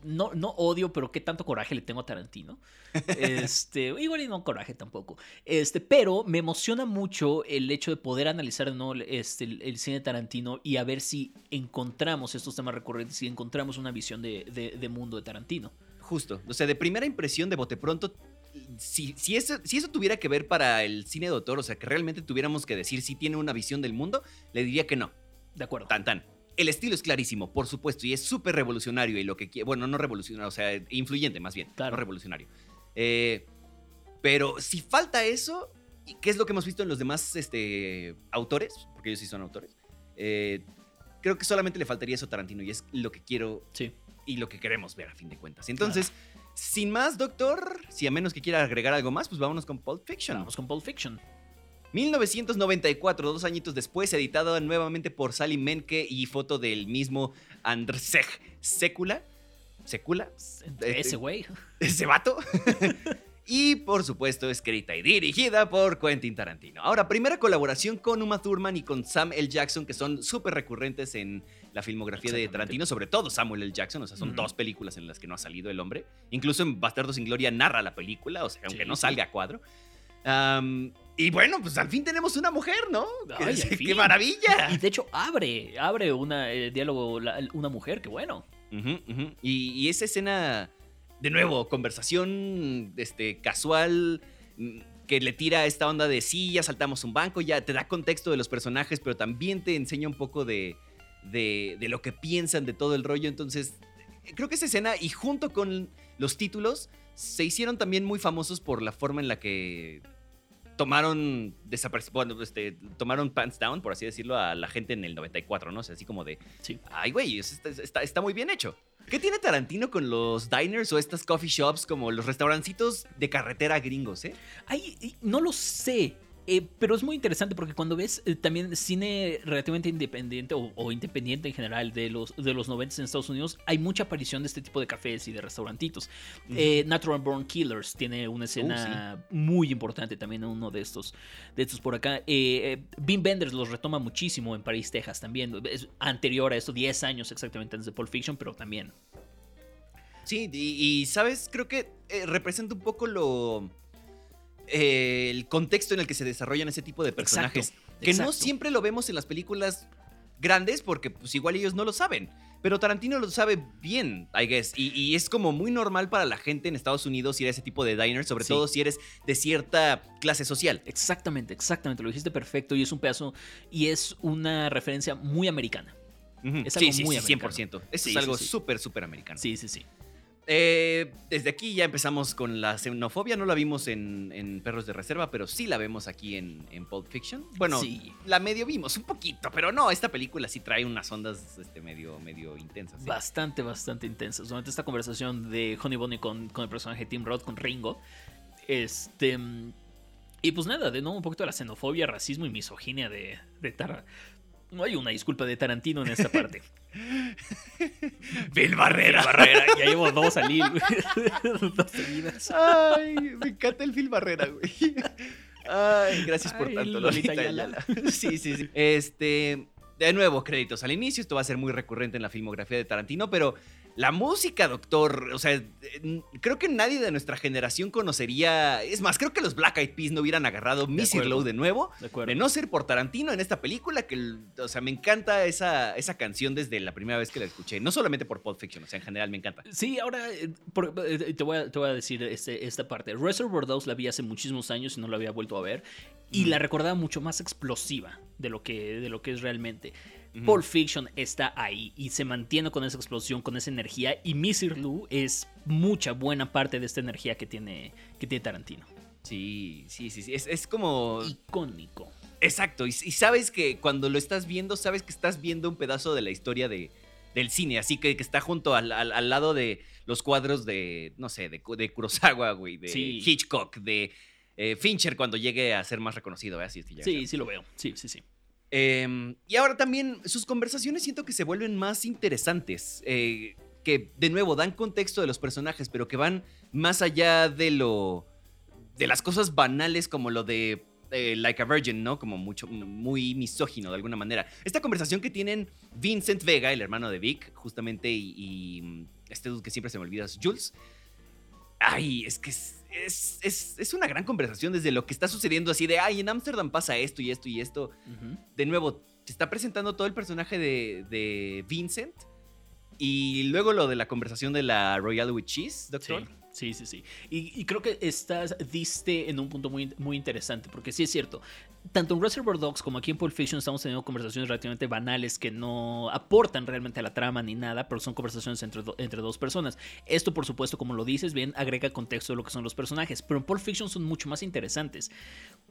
No, no odio, pero qué tanto coraje le tengo a Tarantino. Este, igual y no coraje tampoco. Este, pero me emociona mucho el hecho de poder analizar de nuevo este, el, el cine de Tarantino y a ver si encontramos estos temas recurrentes, si encontramos una visión de, de- de mundo de Tarantino. Justo. O sea, de primera impresión de bote pronto, si, si, eso, si eso tuviera que ver para el cine de autor, o sea, que realmente tuviéramos que decir si tiene una visión del mundo, le diría que no. De acuerdo. Tan tan. El estilo es clarísimo, por supuesto, y es súper revolucionario y lo que bueno, no revolucionario, o sea, influyente más bien, Claro. no revolucionario. Eh, pero si falta eso, ¿y ¿qué es lo que hemos visto en los demás este, autores? Porque ellos sí son autores. eh, creo que solamente le faltaría eso a Tarantino y es lo que quiero Sí. y lo que queremos ver a fin de cuentas. Entonces, sin más, doctor, si a menos que quiera agregar algo más, pues vámonos con Pulp Fiction. Vamos con Pulp Fiction. 1994, dos añitos después, editado nuevamente por Sally Menke y foto del mismo Andrzej Sekula. ¿Sekula? Eh, Ese güey. ¿Ese vato? y por supuesto, escrita y dirigida por Quentin Tarantino. Ahora, primera colaboración con Uma Thurman y con Sam L. Jackson, que son súper recurrentes en la filmografía de. Tarantino, sobre todo Samuel L. Jackson. O sea, son dos películas en las que no ha salido el hombre. Incluso en Bastardo sin Gloria narra la película, o sea, aunque Sí, no salga a cuadro. Am, y bueno, pues al fin tenemos una mujer, ¿no? Ay, ¡Qué, qué fin. maravilla! Y de hecho abre, abre una, eh, diálogo la- una mujer, que bueno. Y, y esa escena, de nuevo, conversación este, casual, mm, que le tira esta onda de sí, ya saltamos un banco, ya te da contexto de los personajes, pero también te enseña un poco de, de, de lo que piensan de todo el rollo. Entonces, creo que esa escena, y junto con los títulos, se hicieron también muy famosos por la forma en la que tomaron bueno, este, tomaron pants down, por así decirlo, a la gente en el 94, ¿no? O sea, así como de, Sí. ay, güey, está, está- está muy bien hecho. ¿Qué tiene Tarantino con los diners o estas coffee shops como los restaurancitos de carretera gringos, eh? Ay, no lo sé. Eh, pero es muy interesante porque cuando ves eh, también cine relativamente independiente o, o independiente en general de los, de los 90 en Estados Unidos, hay mucha aparición de este tipo de cafés y de restaurantitos. Eh, Natural Born Killers tiene una escena muy importante también en uno de estos, de estos por acá. Wim Wenders los retoma muchísimo en París, Texas también. Es anterior a esto, 10 años exactamente antes de Pulp Fiction, pero también. Sí, y, y, sabes, creo que representa un poco lo. Eh, el contexto en el que se desarrollan ese tipo de personajes. Exacto, que no siempre lo vemos en las películas grandes porque pues igual ellos no lo saben. Pero Tarantino lo sabe bien, I guess. Y, y es como muy normal para la gente en Estados Unidos ir a ese tipo de diners, sobre Sí. todo si eres de cierta clase social. Exactamente, exactamente, lo dijiste perfecto y es un pedazo y es una referencia muy americana. Es algo sí, muy sí, americano. 100%. Eso Sí, es algo súper, súper americano. Sí, sí, sí. Eh, desde aquí ya empezamos con la xenofobia. No la vimos en, en Perros de Reserva, pero sí la vemos aquí en, en Pulp Fiction. Bueno, Sí. la medio vimos un poquito, pero no, esta película sí trae unas ondas este, medio, medio intensas. ¿sí? Bastante, bastante intensas. Durante esta conversación de Honey Bunny con, con el personaje Tim Roth, con Ringo. Este. mm, Y pues nada, de nuevo un poquito de la xenofobia, racismo y misoginia de, de Tara. No hay una disculpa de Tarantino en esta parte. Phil Barrera. Barrera, ya llevo dos al hilo. dos seguidas. Ay, me encanta el Phil Barrera, güey. Ay, gracias por Ay, tanto, Lolita Lolita. Sí, sí, sí. Este. de nuevo, créditos al inicio. Esto va a ser muy recurrente en la filmografía de Tarantino, pero la música, doctor, o sea, creo que nadie de nuestra generación conocería. Es más, creo que los Black Eyed Peas no hubieran agarrado Missy Low de nuevo. De, no ser por Tarantino en esta película, que, o sea, me encanta esa, esa canción desde la primera vez que la escuché. No solamente por Pulp Fiction, o sea, en general me encanta. Sí, ahora eh, eh, te, voy a, te, voy a, decir este, esta parte. Reservoir Dogs la vi hace muchísimos años y no la había vuelto a ver. Y la recordaba mucho más explosiva de lo que, de lo que es realmente. Pulp Fiction está ahí y se mantiene con esa explosión, con esa energía. Y Missy Lou es mucha buena parte de esta energía que tiene, que tiene Tarantino. Sí, sí, sí, sí. Es, como. Icónico. Exacto. Y, sabes que cuando lo estás viendo, sabes que estás viendo un pedazo de la historia de, del cine. Así que, que está junto al, lado de los cuadros de, no sé, de, de Kurosawa, güey, de Hitchcock, de eh, Fincher cuando llegue a ser más reconocido. ¿eh? sí, sí lo veo. Sí, sí, sí. Em, y ahora también sus conversaciones siento que se vuelven más interesantes. Eh, que de nuevo dan contexto de los personajes, pero que van más allá de lo. de las cosas banales como lo de eh, Like a Virgin, ¿no? Como mucho, muy misógino de alguna manera. Esta conversación que tienen Vincent Vega, el hermano de Vic, justamente, y, este dude que siempre se me olvida, Jules. Ay, es que es, es, una gran conversación desde lo que está sucediendo así de, ay, en Ámsterdam pasa esto y esto y esto. De nuevo, te está presentando todo el personaje de, de, Vincent y luego lo de la conversación de la Royal with Cheese, doctor. Sí, sí, sí. Y, creo que estás, diste en un punto muy, muy interesante, porque sí es cierto, tanto en Reservoir Dogs como aquí en Pulp Fiction estamos teniendo conversaciones relativamente banales que no aportan realmente a la trama ni nada, pero son conversaciones entre, entre dos personas. Esto, por supuesto, como lo dices bien, agrega contexto de lo que son los personajes, pero en Pulp Fiction son mucho más interesantes.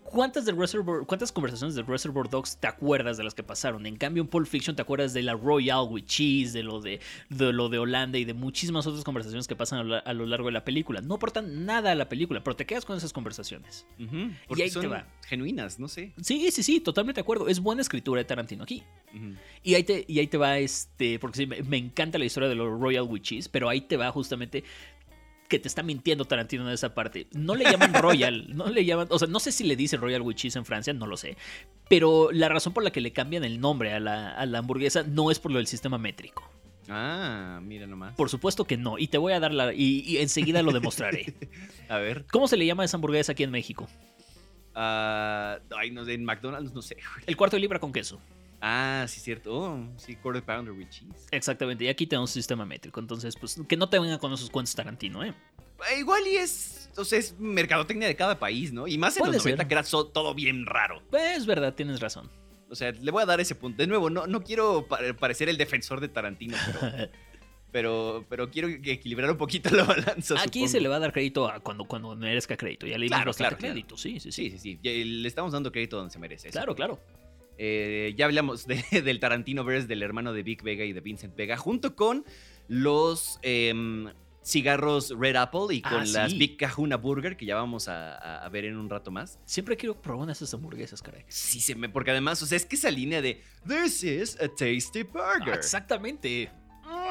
¿Cuántas, de Reservoir, ¿Cuántas conversaciones de Reservoir Dogs te acuerdas de las que pasaron? En cambio, en Pulp Fiction te acuerdas de la Royal with Cheese, de lo de, lo de Holanda y de muchísimas otras conversaciones que pasan a lo, largo de la película. No aportan nada a la película, pero te quedas con esas conversaciones. y ahí te va. genuinas, no sé. Sí, sí, sí, totalmente de acuerdo. Es buena escritura de Tarantino aquí. y, ahí te, y ahí te va, este, porque sí, me, encanta la historia de los Royal with Cheese, pero ahí te va justamente que te está mintiendo Tarantino en esa parte. No le llaman Royal, no le llaman, o sea, no sé si le dice Royal with Cheese en Francia, no lo sé. Pero la razón por la que le cambian el nombre a la, hamburguesa no es por lo del sistema métrico. Ah, mira nomás. Por supuesto que no. Y te voy a dar la. Y, enseguida lo demostraré. a ver. ¿Cómo se le llama esa hamburguesa aquí en México? Ah, ay, no sé, en McDonald's no sé. El cuarto de libra con queso. Ah, sí, cierto. Oh, sí, quarter pounder with cheese. Exactamente, y aquí tenemos un sistema métrico. Entonces, pues, que no te vengan con esos cuentos Tarantino, ¿eh? eh igual y es, o sea, es mercadotecnia de cada país, ¿no? Y más en los 90 que era todo bien raro. Es verdad, tienes razón. O sea, le voy a dar ese punto. De nuevo, no, no quiero parecer el defensor de Tarantino, pero, pero, quiero equilibrar un poquito la balanza. Aquí se le va a dar crédito a cuando, cuando merezca crédito. Ya le dimos claro, crédito, sí, sí, sí. Sí, sí, sí. Le estamos dando crédito donde se merece. Claro, claro. Eh, ya hablamos del Tarantino Verse del hermano de Vic Vega y de Vincent Vega, junto con los em, cigarros Red Apple y con ah, las Big Kahuna Burger, que ya vamos a, ver en un rato más. Siempre quiero probar esas hamburguesas, caray. Sí, se me, porque además, o sea, es que esa línea de This is a tasty burger. exactamente.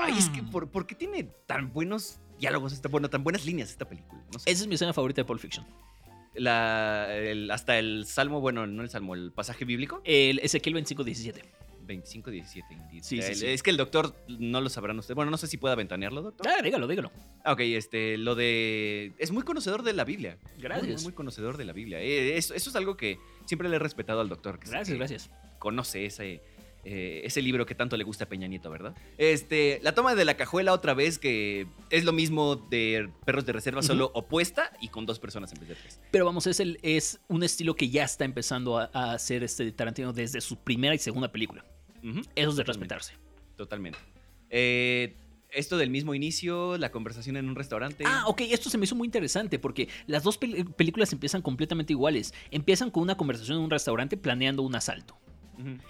Ay, es que, mm. ¿por, qué tiene tan buenos diálogos, esta, bueno, tan buenas líneas esta película? Esa es mi escena favorita de Pulp Fiction la, hasta el salmo, bueno, no el salmo, el pasaje bíblico. El Ezequiel 25, 17. 25, 17. Sí, sí, Es que el doctor no lo sabrán ustedes. Bueno, no sé si pueda ventanearlo, doctor. Ah, dígalo, dígalo. Ok, este, lo de. Es muy conocedor de la Biblia. Gracias. Muy, conocedor de la Biblia. Eh, eso, eso, es algo que siempre le he respetado al doctor. gracias, gracias. Conoce ese, eh, ese libro que tanto le gusta a Peña Nieto, ¿verdad? Este, la toma de la cajuela otra vez, que es lo mismo de Perros de Reserva, solo opuesta y con dos personas en vez de tres. Pero vamos, es, el, es un estilo que ya está empezando a, hacer este Tarantino desde su primera y segunda película. Eso es de respetarse. Totalmente. Eh, esto del mismo inicio, la conversación en un restaurante. Ah, ok, esto se me hizo muy interesante porque las dos películas empiezan completamente iguales. Empiezan con una conversación en un restaurante planeando un asalto.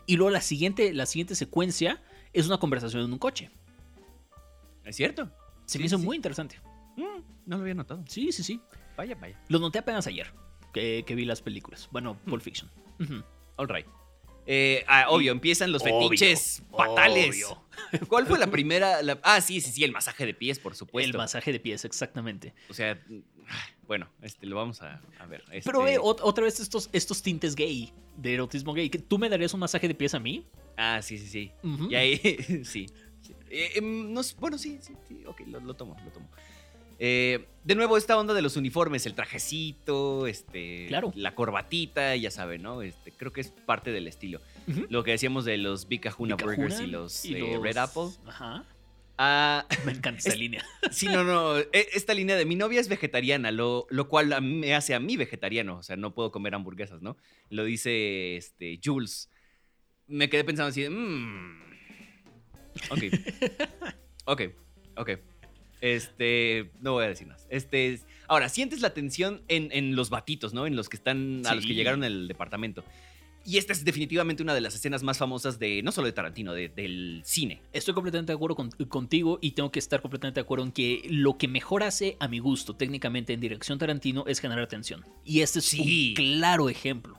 Y luego la siguiente, la siguiente secuencia es una conversación en un coche. Es cierto. Se me hizo muy interesante. Mm, no lo había notado. Sí, sí, sí. Vaya, vaya. Lo noté apenas ayer que, vi las películas. Bueno, mm. Pulp Fiction. All right. Eh, ah, obvio, empiezan los fetiches fatales. ¿Cuál fue la primera? ah, sí, sí, sí, el masaje de pies, por supuesto. El masaje de pies, exactamente. O sea, bueno, este, lo vamos a, ver. Pero ve, otra vez estos, estos tintes gay, de erotismo gay. ¿Tú me darías un masaje de pies a mí? Ah, sí, sí, sí. Y ahí, sí. Eh, em, no bueno, sí, sí, sí, ok, lo, lo tomo, lo tomo. Eh, de nuevo, esta onda de los uniformes, el trajecito, este, Claro. la corbatita, ya saben, ¿no? Este, creo que es parte del estilo. Lo que decíamos de los Big Kahuna Burgers y Cajuna los, eh, Red Apple. Ajá. Ah, Me encanta esa Es- línea. sí, no, no. e- Esta línea de mi novia es vegetariana, lo, lo cual mí me hace a mí vegetariano. O sea, no puedo comer hamburguesas, ¿no? Lo dice este, Jules. Me quedé pensando así de. "Mm, ok. Ok, ok. Este. No voy a decir más. Este. Ahora, sientes la tensión en, en los batitos, ¿no? En los que están. A los que llegaron al departamento. Y esta es definitivamente una de las escenas más famosas de. No solo de Tarantino, de- del cine. Estoy completamente de acuerdo con- contigo y tengo que estar completamente de acuerdo en que lo que mejor hace a mi gusto técnicamente en dirección Tarantino es generar tensión. Y este es Sí. un claro ejemplo.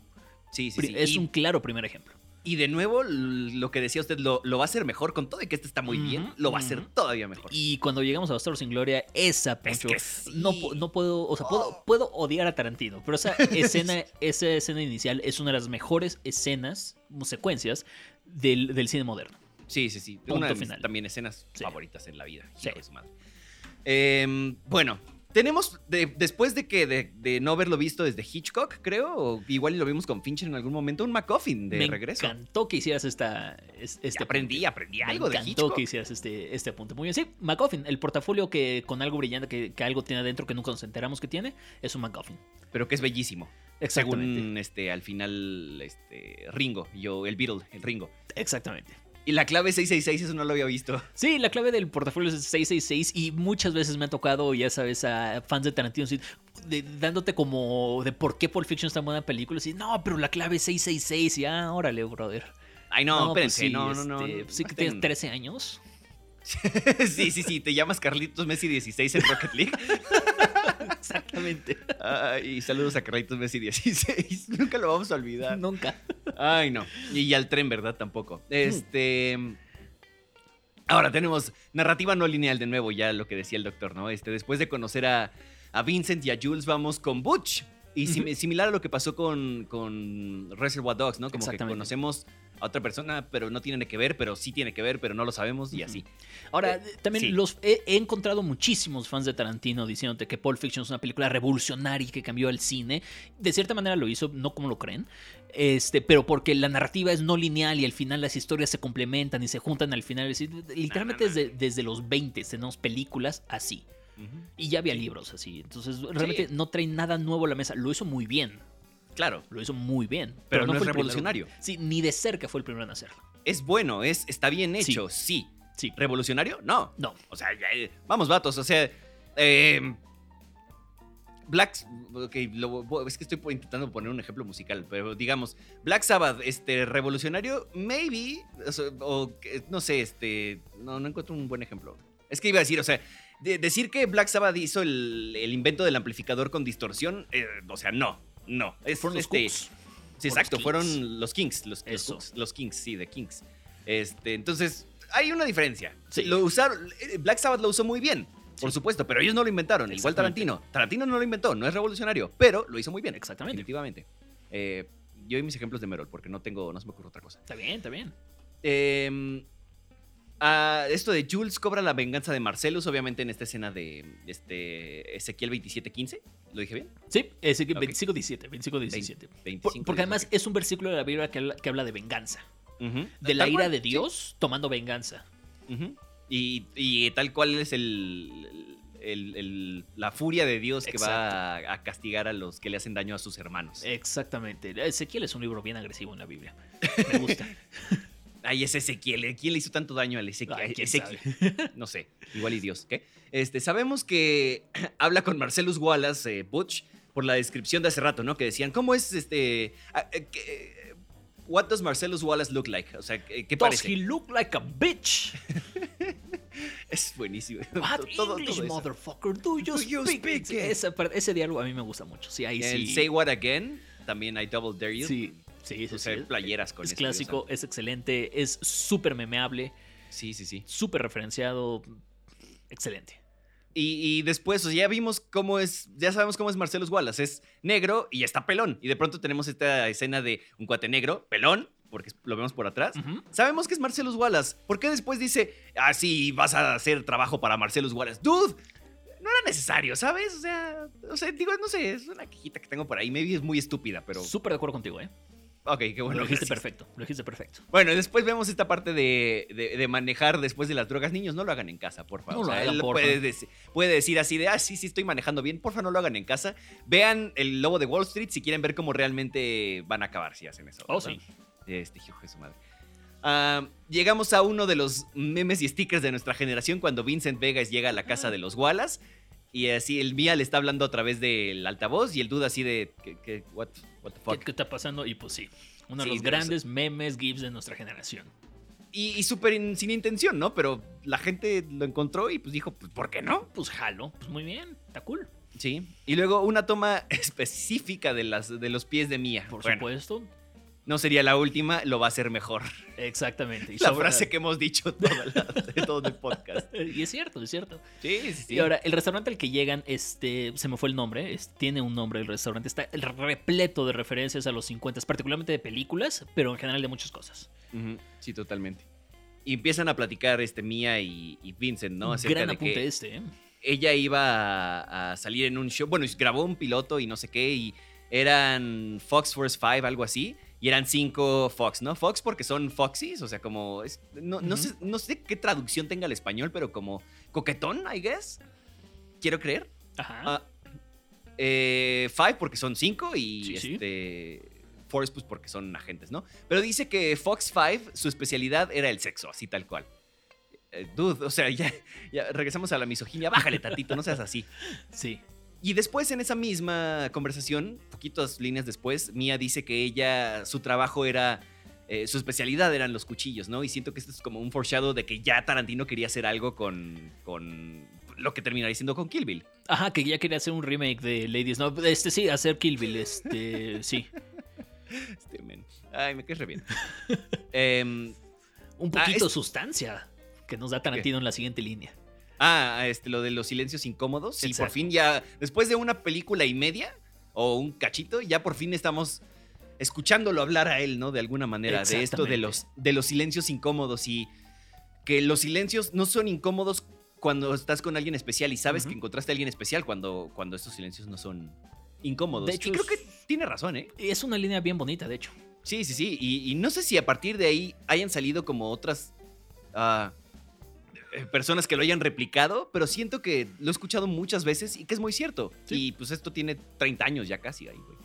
Sí, sí, sí. Es Y- un claro primer ejemplo. Y de nuevo, lo que decía usted, lo, lo va a hacer mejor con todo y que este está muy bien, lo va a hacer todavía mejor. Y cuando llegamos a Bastardos sin Gloria, esa Es Poncho, que sí. no, no puedo, o sea, puedo, Oh. puedo odiar a Tarantino, pero esa escena, esa escena inicial es una de las mejores escenas, o secuencias del, del cine moderno. Sí, sí, sí. Punto una de mis final. también escenas Sí. favoritas en la vida. Sí. hijo de su madre. Em, bueno, tenemos, de- después de que de, de no haberlo visto desde Hitchcock, creo, o igual lo vimos con Fincher en algún momento, un MacGuffin de Me regreso. encantó que hicieras esta, Y este aprendí, aprendí Me algo de encantó Hitchcock. que hicieras este, este apunte. Muy bien, sí, MacGuffin, el portafolio que con algo brillante que, que algo tiene adentro que nunca nos enteramos que tiene, es un MacGuffin. Pero que es bellísimo. Exactamente. Según este, al final, este, Ringo, yo, el Beatle, el Ringo. Exactamente. Y la clave 666, eso no lo había visto. Sí, la clave del portafolio es 666 y muchas veces me ha tocado, ya sabes, a fans de Tarantino de- dándote como de por qué Pulp Fiction es tan buena película. Y no, pero la clave es 666 y ah, órale, brother. Ay, no, pues espérense, sí, no, no, no. este, no, sí que no tienes estén- 13 años. sí, sí, sí, te llamas Carlitos Messi 16 en Rocket League. Exactamente. Ay, saludos a Carlitos Messi 16. Nunca lo vamos a olvidar. Nunca. Ay, no. Y al tren, ¿verdad? Tampoco. Este. Ahora tenemos narrativa no lineal de nuevo, ya lo que decía el doctor, ¿no? Este, después de conocer a, a Vincent y a Jules, vamos con Butch. Y sim- similar a lo que pasó con, con Reservoir Dogs, ¿no? Como que conocemos a otra persona, pero no tiene que ver, pero sí tiene que ver, pero no lo sabemos y así. Ahora, Eh, también sí. los he, he encontrado muchísimos fans de Tarantino diciéndote que Pulp Fiction es una película revolucionaria y que cambió el cine. De cierta manera lo hizo, no como lo creen, este, pero porque la narrativa es no lineal y al final las historias se complementan y se juntan al final. Es decir, literalmente. Desde, desde los 20 tenemos películas así. Y ya había libros así. Entonces, realmente no trae nada nuevo a la mesa. Lo hizo muy bien. Claro. Lo hizo muy bien. Pero no es fue primero. revolucionario. Sí, ni de cerca fue el primero en hacerlo. Es bueno, es, está bien hecho, sí. Sí. ¿Revolucionario? No. No. O sea, vamos, vatos. O sea, eh, Black. Ok, lo- es que estoy intentando poner un ejemplo musical, pero digamos, Black Sabbath, este, revolucionario, maybe. O, sea, o que- no sé, este. No, no encuentro un buen ejemplo. Es que iba a decir, o sea, de- decir que Black Sabbath hizo el, el invento del amplificador con distorsión, eh, o sea, no. No. Es, Fueron los este, Cooks. Sí, exacto, fueron los Kings, los, los. Cooks, los Kings, sí, de Kings. Este, entonces, hay una diferencia. Sí. Lo usaron, eh, Black Sabbath lo usó muy bien, por supuesto, pero ellos no lo inventaron, igual. Tarantino. Tarantino no lo inventó, no es revolucionario, pero lo hizo muy bien. Exactamente. Definitivamente. Eh, yo y mis ejemplos de Merol, porque no tengo, no se me ocurre otra cosa. Está bien, está bien. Eh, ah, esto de Jules cobra la venganza de Marcelus, obviamente en esta escena de este, Ezequiel 2715. ¿Lo dije bien? Sí, ese que Ok. 25 17, 25 17. 25, Por- porque además 17. es un versículo de la Biblia que habla, que habla de venganza. De la Tal ira cual, de sí. Dios tomando venganza. Y, y tal cual es el, el- el- la furia de Dios que va a, a castigar a los que le hacen daño a sus hermanos. Exactamente. Ezequiel es un libro bien agresivo en la Biblia. Me gusta. Ay, es Ezequiel. ¿Quién le hizo tanto daño al Ezequiel? Ay, ¿quién Ezequiel. No sé. Igual y Dios. ¿Qué? Este, sabemos que habla con Marcellus Wallace, eh, Butch, por la descripción de hace rato, ¿no? Que decían, ¿cómo es este. ah, eh, qué- What does Marcellus Wallace look like? O sea, ¿qué, qué Does parece? he look like a bitch? Es buenísimo. What Todo- todo English, eso. motherfucker, do you Do you speak? ese diálogo a mí me gusta mucho. Sí, ahí El sí. Say What Again, también hay Double Dare You. Sí, sí, sí. Sí. playeras con Es clásico, es excelente, es súper memeable, Sí, sí, sí. súper referenciado. Excelente. Y, y después, o sea, ya vimos cómo es, ya sabemos cómo es Marcellus Wallace. Es negro y está pelón. Y de pronto tenemos esta escena de un cuate negro, pelón, porque lo vemos por atrás, sabemos que es Marcellus Wallace. ¿Por qué después dice, ah, sí, vas a hacer trabajo para Marcellus Wallace? Dude, no era necesario, ¿sabes? O sea, o sea, digo, no sé, es una quejita que tengo por ahí. Maybe es muy estúpida, pero. Súper de acuerdo contigo, ¿eh? Ok, qué bueno. lo dijiste perfecto, lo dijiste perfecto. Bueno, después vemos esta parte de, de- de manejar después de las drogas. Niños, no lo hagan en casa, por favor. No lo O sea, hagan, él porfa. puede, dec- puede decir así de, ah, sí, sí, estoy manejando bien. Porfa, no lo hagan en casa. Vean el lobo de Wall Street si quieren ver cómo realmente van a acabar si hacen eso. Oh, ¿verdad? sí. Este, hijo de su madre. Llegamos a uno de los memes y stickers de nuestra generación cuando Vincent Vegas llega a la casa de los Wallace. Y así el Mía le está hablando a través del altavoz y el duda así de, ¿qué, qué- what, what the ¿Qué, fuck? qué está pasando? Y pues sí, uno de los grandes memes, gifs de nuestra generación. Y, y súper in- sin intención, ¿no? Pero la gente lo encontró y pues dijo, pues, ¿por qué no? Pues jalo, pues muy bien, está cool. Sí. Y luego una toma específica de, las, de los pies de Mía. Por Bueno, supuesto. No sería la última, lo va a hacer mejor. Exactamente. Y La sobre- frase que hemos dicho toda la- todo el podcast. Y es cierto, es cierto. Sí, sí, sí. Y ahora, el restaurante al que llegan, este, se me fue el nombre, es- tiene un nombre el restaurante, está repleto de referencias a los 50, particularmente de películas, pero en general de muchas cosas. Sí, totalmente. Y empiezan a platicar este Mía y, y Vincent, ¿no? Acerca Gran de apunte que este, ¿eh? ella iba a, a salir en un show. Bueno, grabó un piloto y no sé qué. Y eran Fox Force 5, algo así. Y eran cinco Fox, ¿no? Fox porque son Foxies, o sea, como. es- no, no sé, no sé qué traducción tenga al español, pero como coquetón, I guess. Quiero creer. Ajá. Ah, eh, five porque son cinco y Sí, sí. este. Force, pues porque son agentes, ¿no? Pero dice que Fox 5, su especialidad era el sexo, así tal cual. Eh, dude, o sea, ya, ya regresamos a la misoginia. Bájale tantito, no seas así. Sí. Y después, en esa misma conversación, poquitas líneas después, Mia dice que ella, su trabajo era. eh, su especialidad eran los cuchillos, ¿no? Y siento que esto es como un foreshadow de que ya Tarantino quería hacer algo con. con lo que terminaría siendo con Kill Bill. Ajá, que ya quería hacer un remake de Ladies. No, este sí, hacer Kill Bill, este, sí. Este men. Ay, me caes re bien. Em, Un Ah, poquito es- sustancia que nos da Tarantino en la siguiente línea. Ah, este, lo de los silencios incómodos. Sí, por fin ya, después de una película y media, o un cachito, ya por fin estamos escuchándolo hablar a él, ¿no? De alguna manera, de esto de los, de los silencios incómodos y que los silencios no son incómodos cuando estás con alguien especial y sabes que encontraste a alguien especial cuando, cuando estos silencios no son incómodos. De hecho, y creo que tiene razón, ¿eh? Es una línea bien bonita, de hecho. Sí, sí, sí. Y, y no sé si a partir de ahí hayan salido como otras ah, personas que lo hayan replicado, pero siento que lo he escuchado muchas veces y que es muy cierto. Sí. Y pues esto tiene 30 años ya casi ahí, güey.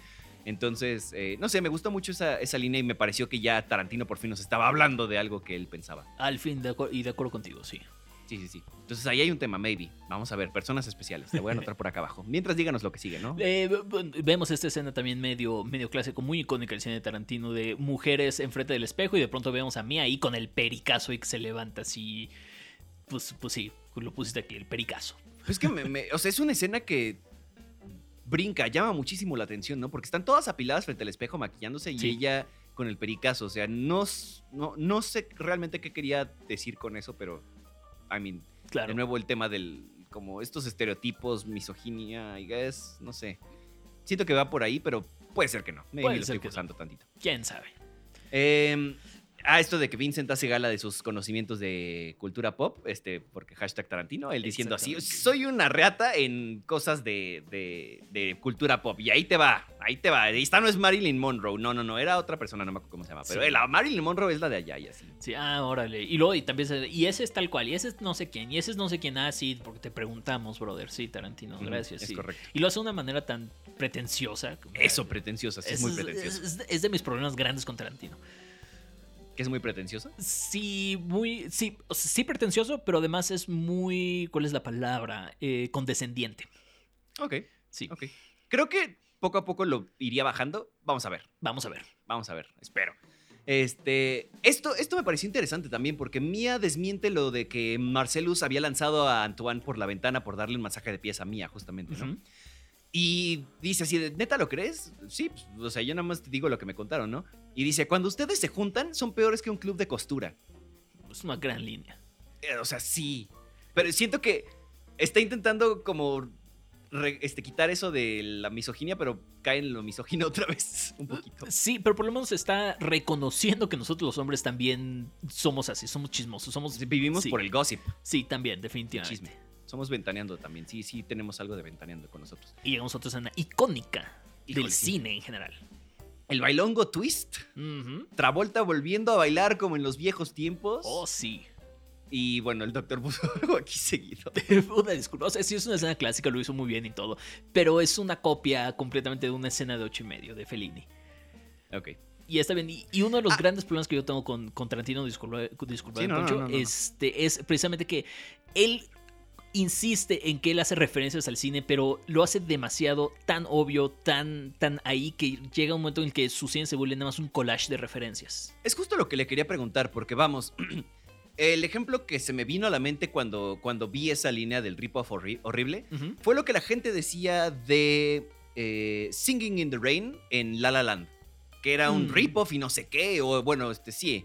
Entonces, eh, no sé, me gusta mucho esa, esa línea y me pareció que ya Tarantino por fin nos estaba hablando de algo que él pensaba. Al fin, de y de acuerdo contigo, sí. Sí, sí, sí. Entonces ahí hay un tema, maybe. Vamos a ver, personas especiales. Te voy a anotar por acá abajo. Mientras díganos lo que sigue, ¿no? Eh, vemos esta escena también medio, medio clásico, muy icónica del cine de Tarantino, de mujeres enfrente del espejo y de pronto vemos a Mia ahí con el pericazo y que se levanta así. Pues, pues sí, lo pusiste aquí, el pericazo. Pues que, me, me- o sea, es una escena que brinca, llama muchísimo la atención, ¿no? Porque están todas apiladas frente al espejo maquillándose y ella con el pericazo. O sea, no, no, no sé realmente qué quería decir con eso, pero, I mean, Claro. de nuevo el tema del, como estos estereotipos, misoginia, I guess, no sé. Siento que va por ahí, pero puede ser que no. Maybe Puede lo ser estoy que no. tantito. ¿Quién sabe? Eh, ah, esto de que Vincent hace gala de sus conocimientos de cultura pop, este, porque hashtag Tarantino, él diciendo así, soy una reata en cosas de, de- de cultura pop. Y ahí te va, ahí te va. Esta no es Marilyn Monroe, no, no, no, era otra persona, no me acuerdo cómo se llama. Pero Sí. la Marilyn Monroe es la de allá y así. Sí, ah, órale. Y luego y también se- y ese es tal cual, y ese es no sé quién, y ese es no sé quién, ah, sí, porque te preguntamos, brother. Sí, Tarantino, gracias. Es sí. correcto. Y lo hace de una manera tan pretenciosa. Eso, pretenciosa, sí, es, muy pretenciosa. es- es de mis problemas grandes con Tarantino. ¿Que es muy pretenciosa? Sí, muy. Sí, o sea, sí pretencioso, pero además es muy. ¿Cuál es la palabra? Eh, condescendiente. Ok, Sí. ok. Creo que poco a poco lo iría bajando. Vamos a ver. Vamos a ver. Vamos a ver, espero. Este, esto, esto me pareció interesante también porque Mia desmiente lo de que Marcelus había lanzado a Antoine por la ventana por darle un masaje de pies a Mia, justamente, ¿no? Y dice así, de, ¿neta lo crees? Sí, pues, o sea, yo nada más te digo lo que me contaron, ¿no? Y dice, cuando ustedes se juntan, son peores que un club de costura. Es una gran línea. Eh, o sea, sí. Pero siento que está intentando como re- este, quitar eso de la misoginia, pero cae en lo misógino otra vez un poquito. Sí, pero por lo menos está reconociendo que nosotros los hombres también somos así, somos chismosos, somos... Vivimos sí, por el gossip, Sí, también, definitivamente. chisme. Somos ventaneando también. Sí, sí, tenemos algo de ventaneando con nosotros. Y llegamos a otra escena icónica Híjole, del sí. cine en general. El bailongo twist. Travolta volviendo a bailar como en los viejos tiempos. Oh, sí. Y bueno, el doctor puso algo aquí seguido. Una disculpa. O sea, sí es una escena clásica, lo hizo muy bien y todo. Pero es una copia completamente de una escena de ocho y medio de Fellini. Ok. Y está bien. Y, y uno de los Ah. grandes problemas que yo tengo con, con Tarantino, disculpa, disculpa Sí, no, Poncho, no, no. Este, es precisamente que él insiste en que él hace referencias al cine, pero lo hace demasiado tan obvio, tan, tan ahí, que llega un momento en el que su cine se vuelve nada más un collage de referencias. Es justo lo que le quería preguntar, porque vamos, el ejemplo que se me vino a la mente cuando, cuando vi esa línea del rip-off horri- horrible fue lo que la gente decía de eh, Singing in the Rain en La La Land, que era un Mm. rip-off y no sé qué, o bueno, este sí.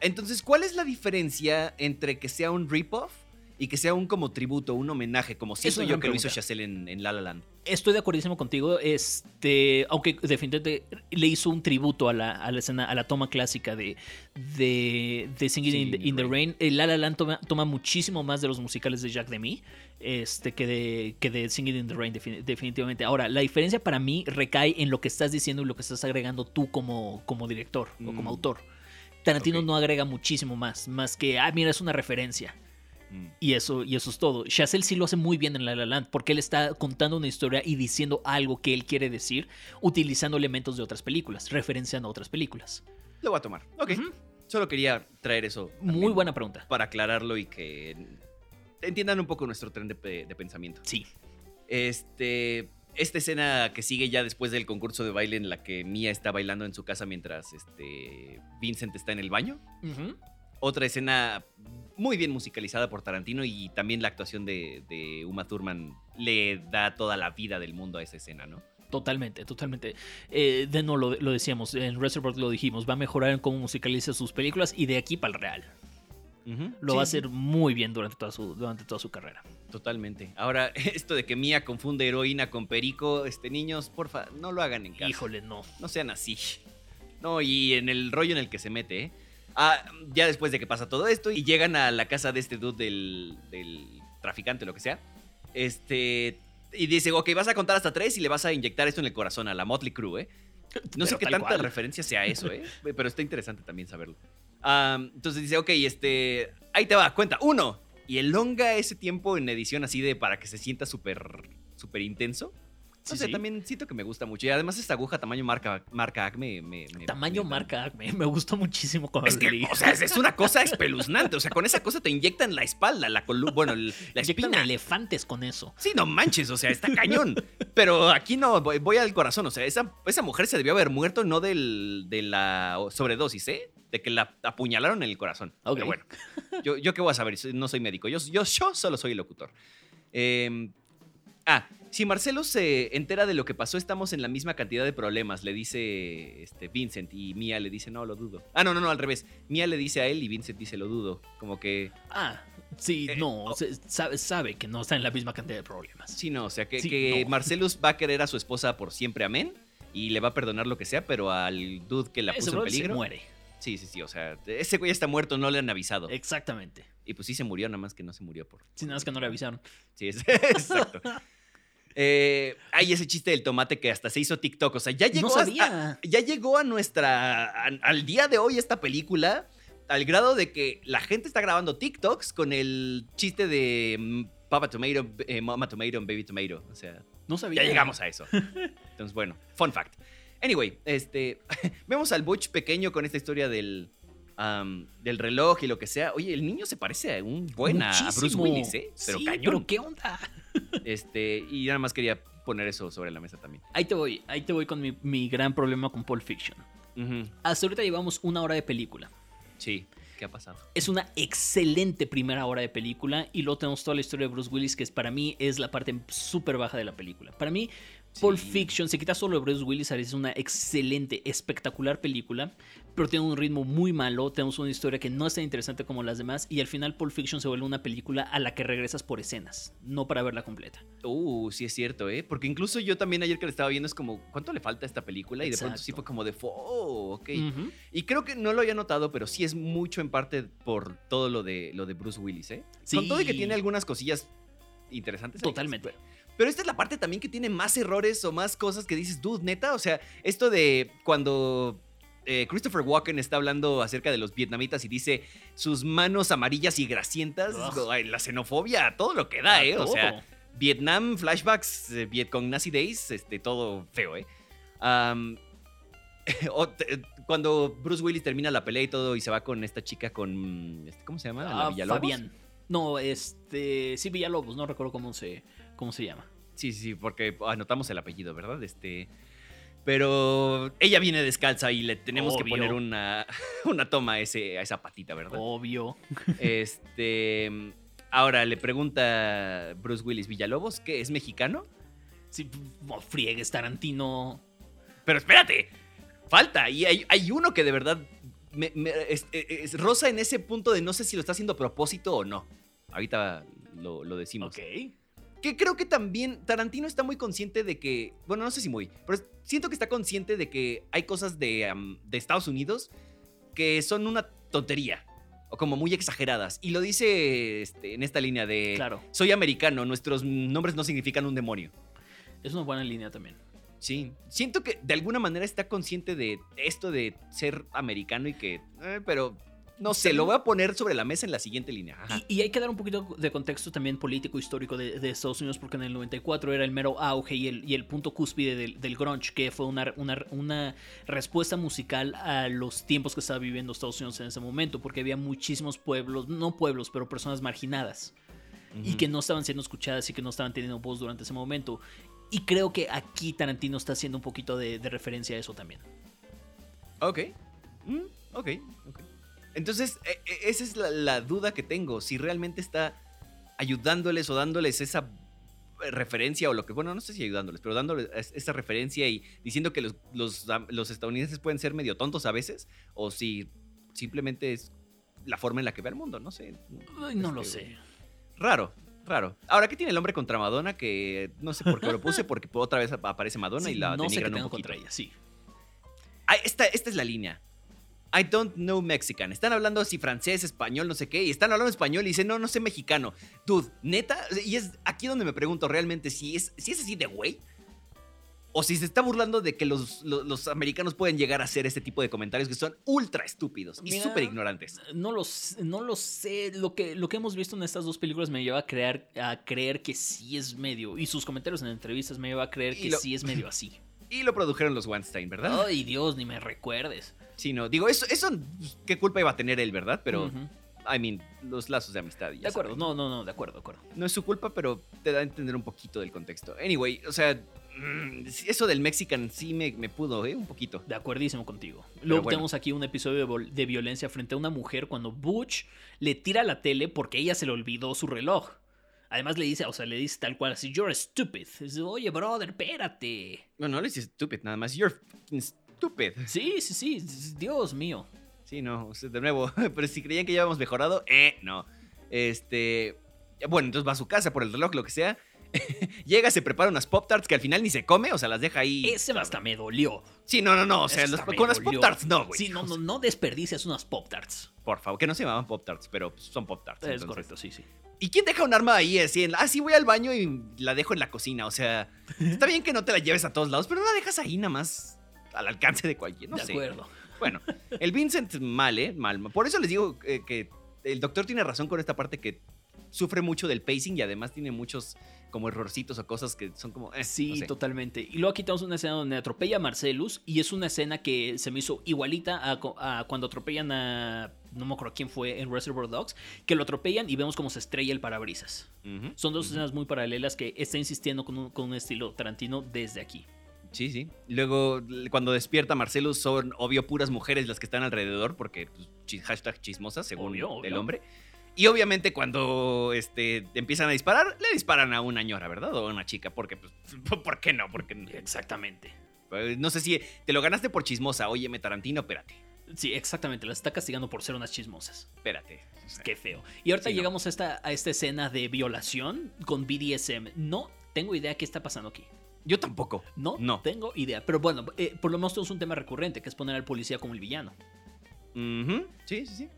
Entonces, ¿cuál es la diferencia entre que sea un rip-off y que sea un como tributo, un homenaje, como siento yo que lo hizo. Chazelle en, en La La Land? Estoy de acuerdísimo contigo, este, aunque definitivamente le hizo un tributo a la, a la escena, a la toma clásica de, de, de Singing in, the, in the Rain. El La La Land toma, toma muchísimo más de los musicales de Jacques Demy este, que, de, que de Singing in the Rain, defini- definitivamente. Ahora, la diferencia para mí recae en lo que estás diciendo y lo que estás agregando tú como, como director o como Mm. autor. Tarantino no agrega muchísimo más, más que, ah, mira, es una referencia. Y eso, y eso es todo. Chazelle sí lo hace muy bien en La La Land porque él está contando una historia y diciendo algo que él quiere decir utilizando elementos de otras películas, referenciando a otras películas. Lo voy a tomar. Ok. Solo quería traer eso. Muy buena pregunta. Para aclararlo y que entiendan un poco nuestro tren de, pe- de pensamiento. Sí. Este. Esta escena que sigue ya después del concurso de baile en la que Mia está bailando en su casa mientras este, Vincent está en el baño. Otra escena muy bien musicalizada por Tarantino y también la actuación de, de Uma Thurman le da toda la vida del mundo a esa escena, ¿no? Totalmente, totalmente. Eh, de no lo, lo decíamos, en Reservoir lo dijimos, va a mejorar en cómo musicaliza sus películas y de aquí para el real. Lo Sí, va a hacer muy bien durante toda su, durante toda su carrera. Totalmente. Ahora, esto de que Mia confunde heroína con perico, este, niños, porfa, no lo hagan en casa. Híjole, no. No sean así. No, y en el rollo en el que se mete, ¿eh? Ah, ya después de que pasa todo esto y llegan a la casa de este dude del, del traficante, lo que sea, este... Y dice, ok, vas a contar hasta tres y le vas a inyectar esto en el corazón a la Motley Crue, ¿eh? No sé qué tanta cual. referencia sea eso, ¿eh? Pero está interesante también saberlo. Entonces dice, ok, este... Ahí te va, cuenta, uno. Y elonga ese tiempo en edición así de para que se sienta súper, súper intenso. Sí, sé, sí. también siento que me gusta mucho. Y además esta aguja tamaño marca, marca Acme me... me- Tamaño me- marca Acme, me gustó muchísimo cuando Es que, o sea, es- una cosa espeluznante. O sea, con esa cosa te inyectan la espalda, la columna, bueno, la Inyectan espina. elefantes con eso. Sí, no manches, o sea, está cañón. Pero aquí no, voy, voy al corazón. O sea, esa, esa mujer se debió haber muerto no del, de la sobredosis, ¿eh? De que la apuñalaron en el corazón. Ok. Pero bueno, yo, yo qué voy a saber, no soy médico. Yo, yo, yo solo soy locutor. Eh, ah, si Marcelo se entera de lo que pasó, estamos en la misma cantidad de problemas, le dice este, Vincent y Mia le dice, no, lo dudo. Ah, no, no, no, al revés. Mia le dice a él y Vincent dice, lo dudo. Como que, Ah, sí, Eh, no, oh. se- sabe, sabe que no está en la misma cantidad de problemas. sí, no, o sea, que, Sí, que no. Marcelus va a querer a su esposa por siempre, amén. Y le va a perdonar lo que sea, pero al dude que la Ese puso en se peligro. muere. Sí, sí, sí, o sea, ese güey está muerto, no le han avisado. Exactamente. Y pues sí se murió, nada más que no se murió por. Sin nada más que no le avisaron. Sí, es, exacto. Eh, hay ese chiste del tomate que hasta se hizo TikTok. O sea, ya llegó, No a- sabía. a- ya llegó a nuestra. a- al día de hoy esta película. Al grado de que la gente está grabando TikToks con el chiste de mm, Papa Tomato, eh, Mama Tomato Baby Tomato. O sea, No sabía. ya llegamos a eso. Entonces, bueno, fun fact. Anyway, este, vemos al Butch pequeño con esta historia del, del reloj y lo que sea. Oye, el niño se parece a un buen a Bruce. Willis, ¿eh? Pero sí, cañón. pero ¿qué onda? Este, y nada más quería poner eso sobre la mesa también. Ahí te voy, ahí te voy con mi, mi gran problema con Pulp Fiction. Hasta ahorita llevamos una hora de película. Sí, ¿qué ha pasado? Es una excelente primera hora de película y luego tenemos toda la historia de Bruce Willis que es, para mí es la parte súper baja de la película. Para mí, Pulp Sí. Fiction, se quita solo de Bruce Willis, es una excelente, espectacular película, pero tiene un ritmo muy malo, tenemos una historia que no es tan interesante como las demás, y al final Pulp Fiction se vuelve una película a la que regresas por escenas, no para verla completa. Uh, sí es cierto, ¿eh? Porque incluso yo también ayer que la estaba viendo es como, ¿cuánto le falta a esta película? Y de pronto sí Exacto. fue como de, oh, ok. Y creo que no lo había notado, pero sí es mucho en parte por todo lo de, lo de Bruce Willis, ¿eh? Con todo y que Sí. tiene algunas cosillas interesantes. Totalmente. Pero, pero esta es la parte también que tiene más errores o más cosas que dices, dude, neta. O sea, esto de cuando eh, Christopher Walken está hablando acerca de los vietnamitas y dice sus manos amarillas y grasientas, Ugh. la xenofobia, todo lo que da, A ¿eh? O sea. Vietnam, flashbacks, eh, Vietcong Nazi Days, este, todo feo, ¿eh? Te- cuando Bruce Willis termina la pelea y todo y se va con esta chica con, este, ¿cómo se llama? La Ah, Villalobos. Fabián. No, este. Sí, Villalobos, no recuerdo cómo se, cómo se llama. Sí, sí, sí, porque anotamos el apellido, ¿verdad? Este, pero ella viene descalza y le tenemos que poner una, una toma a, ese, a esa patita, ¿verdad? Obvio. Este, ahora le pregunta Bruce Willis Villalobos, ¿qué es mexicano? Sí, no friegues, Tarantino. Pero espérate, falta. Y hay, hay uno que de verdad me- me- es, es- rosa en ese punto de no sé si lo está haciendo a propósito o no. Ahorita lo, lo decimos. Ok. Que creo que también Tarantino está muy consciente de que, bueno, no sé si muy, pero siento que está consciente de que hay cosas de, de Estados Unidos que son una tontería o como muy exageradas. Y lo dice este, en esta línea de, Claro. soy americano, nuestros nombres no significan un demonio. Es una buena línea también. Sí, siento que de alguna manera está consciente de esto de ser americano y que, eh, pero no sé, lo voy a poner sobre la mesa en la siguiente línea. Ajá. Y, y hay que dar un poquito de contexto también político histórico de, de Estados Unidos, porque en el 94 era el mero auge y el, y el punto cúspide del, del grunge, que fue una, una, una respuesta musical a los tiempos que estaba viviendo Estados Unidos en ese momento, porque había muchísimos pueblos, no pueblos, pero personas marginadas, y que no estaban siendo escuchadas y que no estaban teniendo voz durante ese momento. Y creo que aquí Tarantino está haciendo un poquito de, de referencia a eso también. Ok. Mm, ok, ok. Entonces, e- e- esa es la, la duda que tengo. Si realmente está ayudándoles o dándoles esa eh, referencia o lo que, bueno, no sé si ayudándoles, pero dándoles es- esa referencia y diciendo que los, los, los estadounidenses pueden ser medio tontos a veces, o si simplemente es la forma en la que ve el mundo, no sé. Ay, no lo Este, sé. Raro, raro. Ahora, ¿qué tiene el hombre contra Madonna? Que no sé por qué lo puse, porque otra vez aparece Madonna Sí, y la no sé qué denigran un tengo poquito. contra ella, sí. Ah, esta, esta es la línea. I don't know Mexican. Están hablando así francés, español, no sé qué. Y están hablando español y dicen, no, no sé mexicano. Dude, neta. Y es aquí donde me pregunto realmente si es, si es así de güey. O si se está burlando de que los, los, los americanos pueden llegar a hacer este tipo de comentarios que son ultra estúpidos y súper ignorantes. No lo, no lo sé. Lo que, lo que hemos visto en estas dos películas me lleva a creer, a creer que sí es medio. Y sus comentarios en entrevistas me lleva a creer Y que lo- sí es medio así. Y lo produjeron los Weinstein, ¿verdad? Ay, Dios, ni me recuerdes. Sí, no. Digo, eso, eso, pues, ¿qué culpa iba a tener él, verdad? Pero. I mean, los lazos de amistad. y De acuerdo, saben. no, no, no, de acuerdo, de acuerdo. No es su culpa, pero te da a entender un poquito del contexto. Anyway, o sea, mm, eso del Mexican sí me, me pudo, ¿eh? Un poquito. De acuerdísimo contigo. Luego bueno. tenemos aquí un episodio de, de violencia frente a una mujer cuando Butch le tira la tele porque ella se le olvidó su reloj. Además le dice, o sea, le dice tal cual así, you're stupid. Dice, Oye, brother, espérate. Bueno, no le dices stupid, nada más. You're stupid. Sí, sí, sí, Dios mío. Sí, no, de nuevo. Pero si creían que ya habíamos mejorado, eh, no. Este. Bueno, entonces va a su casa por el reloj, lo que sea. Llega, se prepara unas Pop Tarts que al final ni se come, o sea, las deja ahí. Ese hasta me dolió. Sí, no, no, no. O sea, los- con las. Pop Tarts no, güey. Sí, no, no, no desperdicias unas Pop Tarts. Por favor, que no se llamaban Pop Tarts, pero pues, son Pop Tarts. Es correcto, sí, sí. ¿Y quién deja un arma ahí así? En, ah, sí, voy al baño y la dejo en la cocina. O sea, está bien que no te la lleves a todos lados, pero no la dejas ahí nada más al alcance de cualquiera. No de sé. acuerdo. Bueno, el Vincent mal, ¿eh? Mal. Por eso les digo que el doctor tiene razón con esta parte que sufre mucho del pacing y además tiene muchos como errorcitos o cosas que son como... eh, Sí, no sé. totalmente. Y luego aquí tenemos una escena donde atropella a Marcelus y es una escena que se me hizo igualita a, cuando atropellan a... No me acuerdo quién fue en Reservoir Dogs, que lo atropellan y vemos cómo se estrella el parabrisas. Son dos escenas muy paralelas que está insistiendo con un, con un estilo Tarantino desde aquí. Sí, sí. Luego, cuando despierta Marcelo, son obvio puras mujeres las que están alrededor, porque pues, hashtag chismosas, según Obvio, obvio. el hombre. Y obviamente cuando este, empiezan a disparar, le disparan a una ñora, ¿verdad? O a una chica, porque, pues, ¿por qué no? Porque, Exactamente. pues, no sé si te lo ganaste por chismosa. Óyeme, Tarantino, espérate, Sí, exactamente. Las está castigando por ser unas chismosas. espérate. Qué feo. Y ahorita Sí, no. llegamos a, esta, a esta escena de violación con BDSM. No tengo idea qué está pasando aquí. Yo tampoco. No, No. tengo idea. Pero bueno, eh, por lo menos tenemos un tema recurrente, que es poner al policía como el villano. Sí, sí, sí.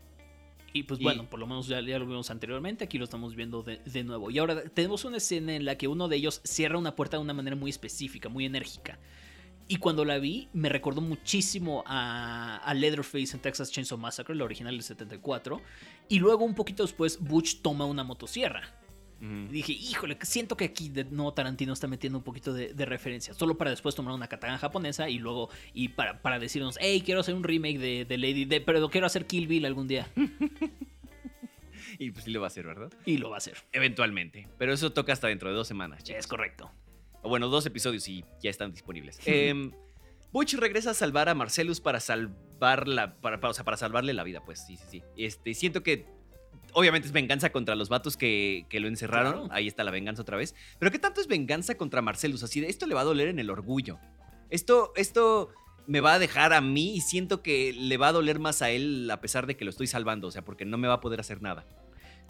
Y pues Y- bueno, por lo menos ya, ya lo vimos anteriormente, aquí lo estamos viendo de, de nuevo. Y ahora tenemos una escena en la que uno de ellos cierra una puerta de una manera muy específica, muy enérgica. Y cuando la vi, me recordó muchísimo a, a Leatherface en Texas Chainsaw Massacre, la original del 74. Y luego, un poquito después, Butch toma una motosierra. Y dije, híjole, siento que aquí de nuevo Tarantino está metiendo un poquito de, de referencia. Solo para después tomar una katana japonesa y luego, y para, para decirnos, hey, quiero hacer un remake de, de Lady, de, pero quiero hacer Kill Bill algún día. Y pues sí lo va a hacer, ¿verdad? Y lo va a hacer. Eventualmente. Pero eso toca hasta dentro de dos semanas. Es chicos. correcto. O bueno, dos episodios y ya están disponibles. Em, Butch regresa a salvar a Marcellus para salvarla, para, para- o sea, para salvarle la vida, pues sí, sí, sí. Este, siento que obviamente es venganza contra los vatos que, que lo encerraron. Claro. Ahí está la venganza otra vez. Pero ¿qué tanto es venganza contra Marcellus? Así de esto le va a doler en el orgullo. Esto, esto me va a dejar a mí y siento que le va a doler más a él a pesar de que lo estoy salvando, o sea, porque no me va a poder hacer nada.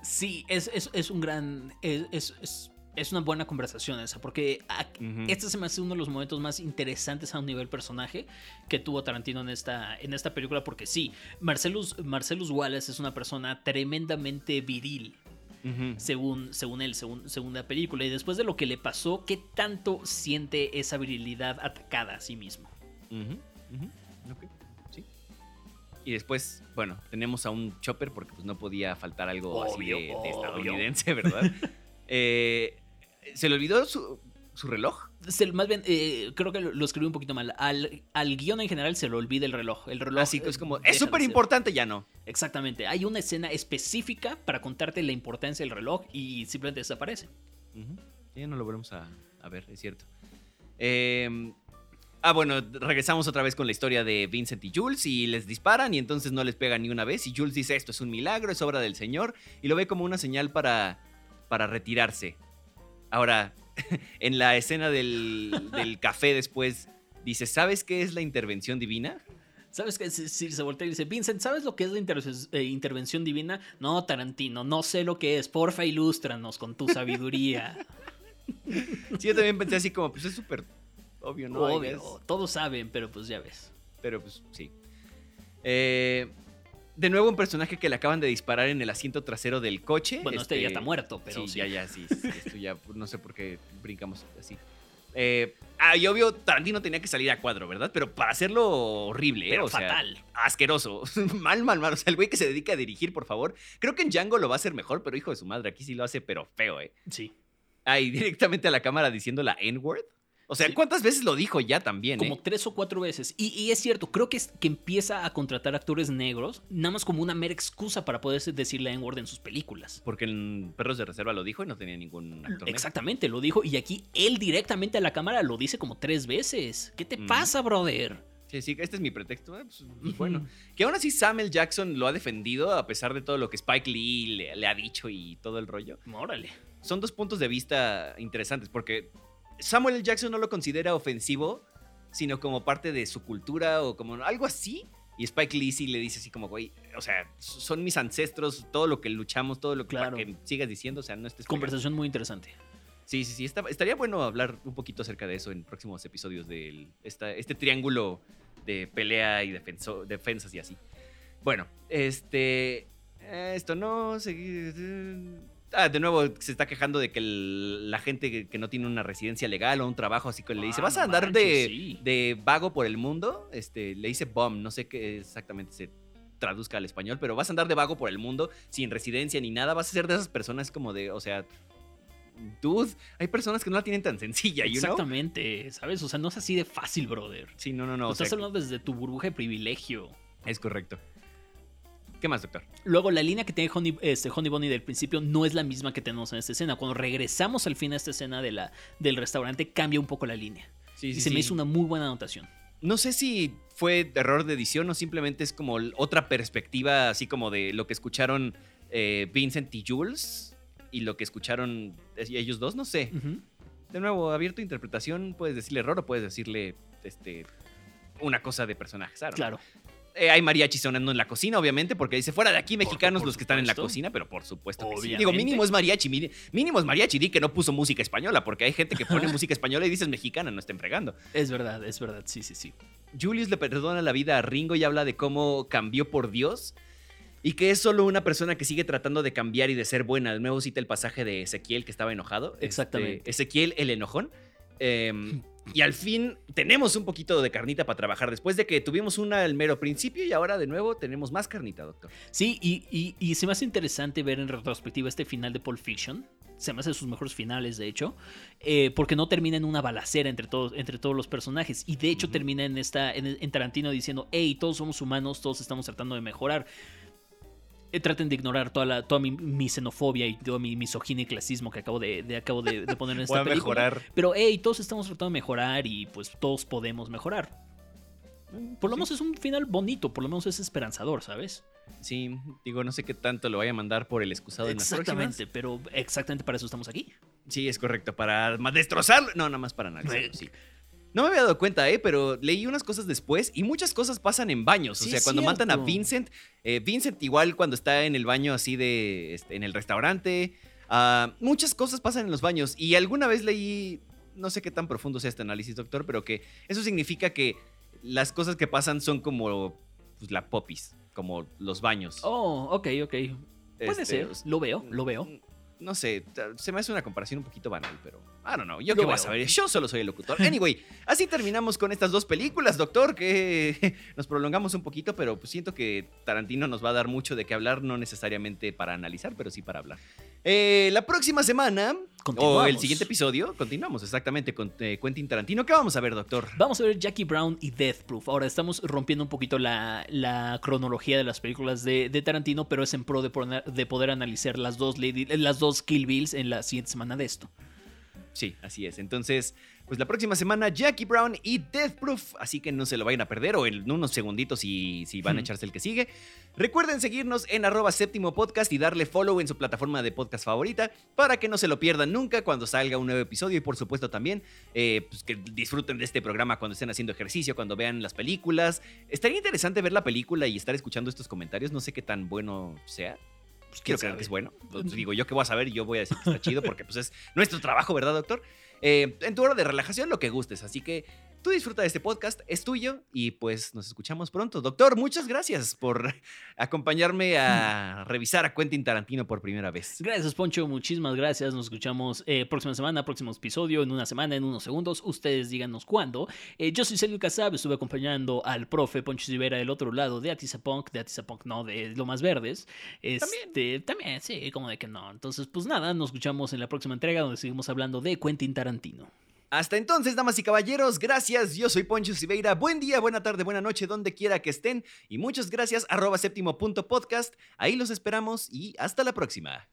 Sí, es, es, es un gran. Es, es, es- una buena conversación esa, porque a- este se me hace uno de los momentos más interesantes a un nivel personaje que tuvo Tarantino en esta, en esta película, porque sí, Marcellus, Marcellus Wallace es una persona tremendamente viril. Según, según él, según, según la película. Y después de lo que le pasó, ¿qué tanto siente esa virilidad atacada a sí mismo? Ujú, ujú, ok, sí. Y después, bueno, tenemos a un Chopper porque pues no podía faltar algo así de, de estadounidense, ¿verdad? Eh, ¿Se le olvidó su, su reloj? Se- más bien, eh, creo que lo, lo escribí un poquito mal. Al, al guion en general se le olvida el reloj. El reloj Así que es eh, como, deja es súper importante, ya no. Exactamente. Hay una escena específica para contarte la importancia del reloj y simplemente desaparece. Ujú, Ya no lo volvemos a, a ver, es cierto. Eh, ah, bueno, regresamos otra vez con la historia de Vincent y Jules y les disparan y entonces no les pegan ni una vez y Jules dice esto es un milagro, es obra del Señor y lo ve como una señal para, para retirarse. Ahora, en la escena del, del café después, dice, ¿sabes qué es la intervención divina? ¿Sabes qué? Si, si se voltea y dice, Vincent, ¿sabes lo que es la inter- eh, intervención divina? No, Tarantino, no sé lo que es. Porfa, ilústranos con tu sabiduría. Sí, yo también pensé así como, pues es súper obvio, ¿no? Obvio, todos saben, pero pues ya ves. Pero pues sí. Eh, de nuevo un personaje que le acaban de disparar en el asiento trasero del coche. Bueno, este, ya está muerto, pero sí, sí. ya, ya, sí, sí, Esto ya, no sé por qué brincamos así. Eh, ah, y obvio, Tarantino tenía que salir a cuadro, ¿verdad? Pero para hacerlo horrible, ¿eh? Pero o sea, fatal. asqueroso. mal, mal, mal. O sea, el güey que se dedica a dirigir, por favor. Creo que en Django lo va a hacer mejor, pero hijo de su madre, aquí sí lo hace, pero feo, ¿eh? Sí. Ah, y directamente a la cámara diciendo la N-word. O sea. ¿cuántas veces lo dijo ya también, Como eh? tres o cuatro veces. Y, y es cierto, creo que, es, que empieza a contratar actores negros, nada más como una mera excusa para poder decirle N-word en sus películas. Porque en Perros de Reserva lo dijo y no tenía ningún actor negro. Exactamente, lo dijo. Y aquí él directamente a la cámara lo dice como tres veces. ¿Qué te Mm. pasa, brother? Sí, sí, este es mi pretexto. eh, pues, pues, bueno, que aún así Samuel Jackson lo ha defendido a pesar de todo lo que Spike Lee le, le ha dicho y todo el rollo. Órale. Son dos puntos de vista interesantes porque Samuel L. Jackson no lo considera ofensivo, sino como parte de su cultura o como algo así. Y Spike Lee sí le dice así como, güey, o sea, son mis ancestros, todo lo que luchamos, todo lo que, Claro. para que sigas diciendo, o sea, no estés... pegando". Conversación muy interesante. Sí, sí, sí. está- estaría bueno hablar un poquito acerca de eso en próximos episodios de este triángulo de pelea y defenso- defensas y así. Bueno, este. Esto no. seguir- Ah, de nuevo se está quejando de que el- la gente que, que no tiene una residencia legal o un trabajo así que le dice, Ah, ¿vas a andar manches, de, sí. de vago por el mundo? Este, le dice bum, no sé qué exactamente se traduzca al español, pero vas a andar de vago por el mundo sin residencia ni nada, vas a ser de esas personas como de, o sea, dude, hay personas que no la tienen tan sencilla, you know? Exactamente, ¿sabes? O sea, no es así de fácil, brother. Sí, no, no, no. o Estás sea, hablando desde tu burbuja de privilegio. es correcto. ¿Qué más, doctor? Luego, la línea que tiene Honey, este, Honey Bunny del principio no es la misma que tenemos en esta escena. Cuando regresamos al fin a esta escena de la, del restaurante, cambia un poco la línea. Sí, y se me hizo una muy buena anotación. No sé si fue error de edición o simplemente es como otra perspectiva, así como de lo que escucharon eh, Vincent y Jules y lo que escucharon ellos dos, no sé. De nuevo, abierto a interpretación, puedes decirle error o puedes decirle este, una cosa de personajes. Claro. Eh, hay mariachi sonando en la cocina, obviamente, porque dice fuera de aquí mexicanos por los que están en la cocina, pero por supuesto que sí. Obviamente. Digo, mínimo es mariachi, mínimo es mariachi, di que no puso música española, porque hay gente que pone música española y dices mexicana, no estén fregando. Es verdad, es verdad, sí, sí, sí. Julius le perdona la vida a Ringo y habla de cómo cambió por Dios y que es solo una persona que sigue tratando de cambiar y de ser buena. De nuevo cita el pasaje de Ezequiel que estaba enojado. Este, Exactamente. Ezequiel el enojón. Eh, y al fin tenemos un poquito de carnita para trabajar después de que tuvimos una al mero principio y ahora de nuevo tenemos más carnita, doctor. Sí, y, y- y se me hace interesante ver en retrospectiva este final de Pulp Fiction. Se me hace de sus mejores finales, de hecho. eh, porque no termina en una balacera entre todos, entre todos los personajes. Y de hecho termina en, esta, en, en Tarantino diciendo, hey, todos somos humanos, todos estamos tratando de mejorar. Eh, traten de ignorar toda, la, toda mi, mi xenofobia y toda mi misoginia y clasismo que acabo de, de- acabo de, de poner en esta película. Pero, hey, todos estamos tratando de mejorar y pues todos podemos mejorar. Por lo Sí. menos es un final bonito, por lo menos es esperanzador, ¿sabes? Sí, digo, no sé qué tanto lo vaya a mandar por el excusado en las próximas. Exactamente, pero exactamente para eso estamos aquí. Sí, es correcto, para destrozarlo. No, nada más para analizarlo, sí. No me había dado cuenta, ¿eh? Pero leí unas cosas después y muchas cosas pasan en baños. Sí, o sea, cuando matan a cierto. Vincent, eh, Vincent igual cuando está en el baño así de, este, en el restaurante, ah, muchas cosas pasan en los baños. Y alguna vez leí, no sé qué tan profundo sea este análisis, doctor, pero que eso significa que las cosas que pasan son como pues, la popis, como los baños. Oh, ok, ok. Puede Este, ser. Lo veo, lo veo. No sé, se me hace una comparación un poquito banal, pero I don't know. Yo qué voy a saber, yo solo soy el locutor. Anyway, así terminamos con estas dos películas, doctor, que nos prolongamos un poquito, pero pues siento que Tarantino nos va a dar mucho de qué hablar, no necesariamente para analizar, pero sí para hablar. Eh, la próxima semana, o el siguiente episodio, continuamos exactamente con eh, Quentin Tarantino. ¿Qué vamos a ver, doctor? Vamos a ver Jackie Brown y Death Proof. Ahora estamos rompiendo un poquito la, la cronología de las películas de, de Tarantino, pero es en pro de, poner- de poder analizar las dos, Lady- las dos Kill Bills en la siguiente semana de esto. Sí, así es. Entonces, pues la próxima semana Jackie Brown y Death Proof, así que no se lo vayan a perder o en unos segunditos si, si van a echarse el que sigue. Recuerden seguirnos en arroba séptimo podcast y darle follow en su plataforma de podcast favorita para que no se lo pierdan nunca cuando salga un nuevo episodio y por supuesto también eh, pues que disfruten de este programa cuando estén haciendo ejercicio, cuando vean las películas. Estaría interesante ver la película y estar escuchando estos comentarios, no sé qué tan bueno sea. Pues quiero creer que es bueno. Pues, digo, yo qué voy a saber, yo voy a decir que está chido porque pues es nuestro trabajo, ¿verdad, doctor? Eh, en tu hora de relajación, lo que gustes. Así que tú disfruta de este podcast, es tuyo y pues nos escuchamos pronto. Doctor, muchas gracias por acompañarme a revisar a Quentin Tarantino por primera vez. Gracias, Poncho. Muchísimas gracias. Nos escuchamos eh, próxima semana, próximo episodio, en una semana, en unos segundos. Ustedes díganos cuándo. Eh, yo soy Celio Casab, estuve acompañando al profe Poncho Rivera del otro lado de Atizapunk, de Atizapunk, no, de Lo Más Verdes. Este, también. sí, como de que no. Entonces, pues nada, nos escuchamos en la próxima entrega donde seguimos hablando de Quentin Tarantino. Hasta entonces, damas y caballeros, gracias. Yo soy Poncho Siveira. Buen día, buena tarde, buena noche, donde quiera que estén. Y muchas gracias, arroba séptimo punto podcast. Ahí los esperamos y hasta la próxima.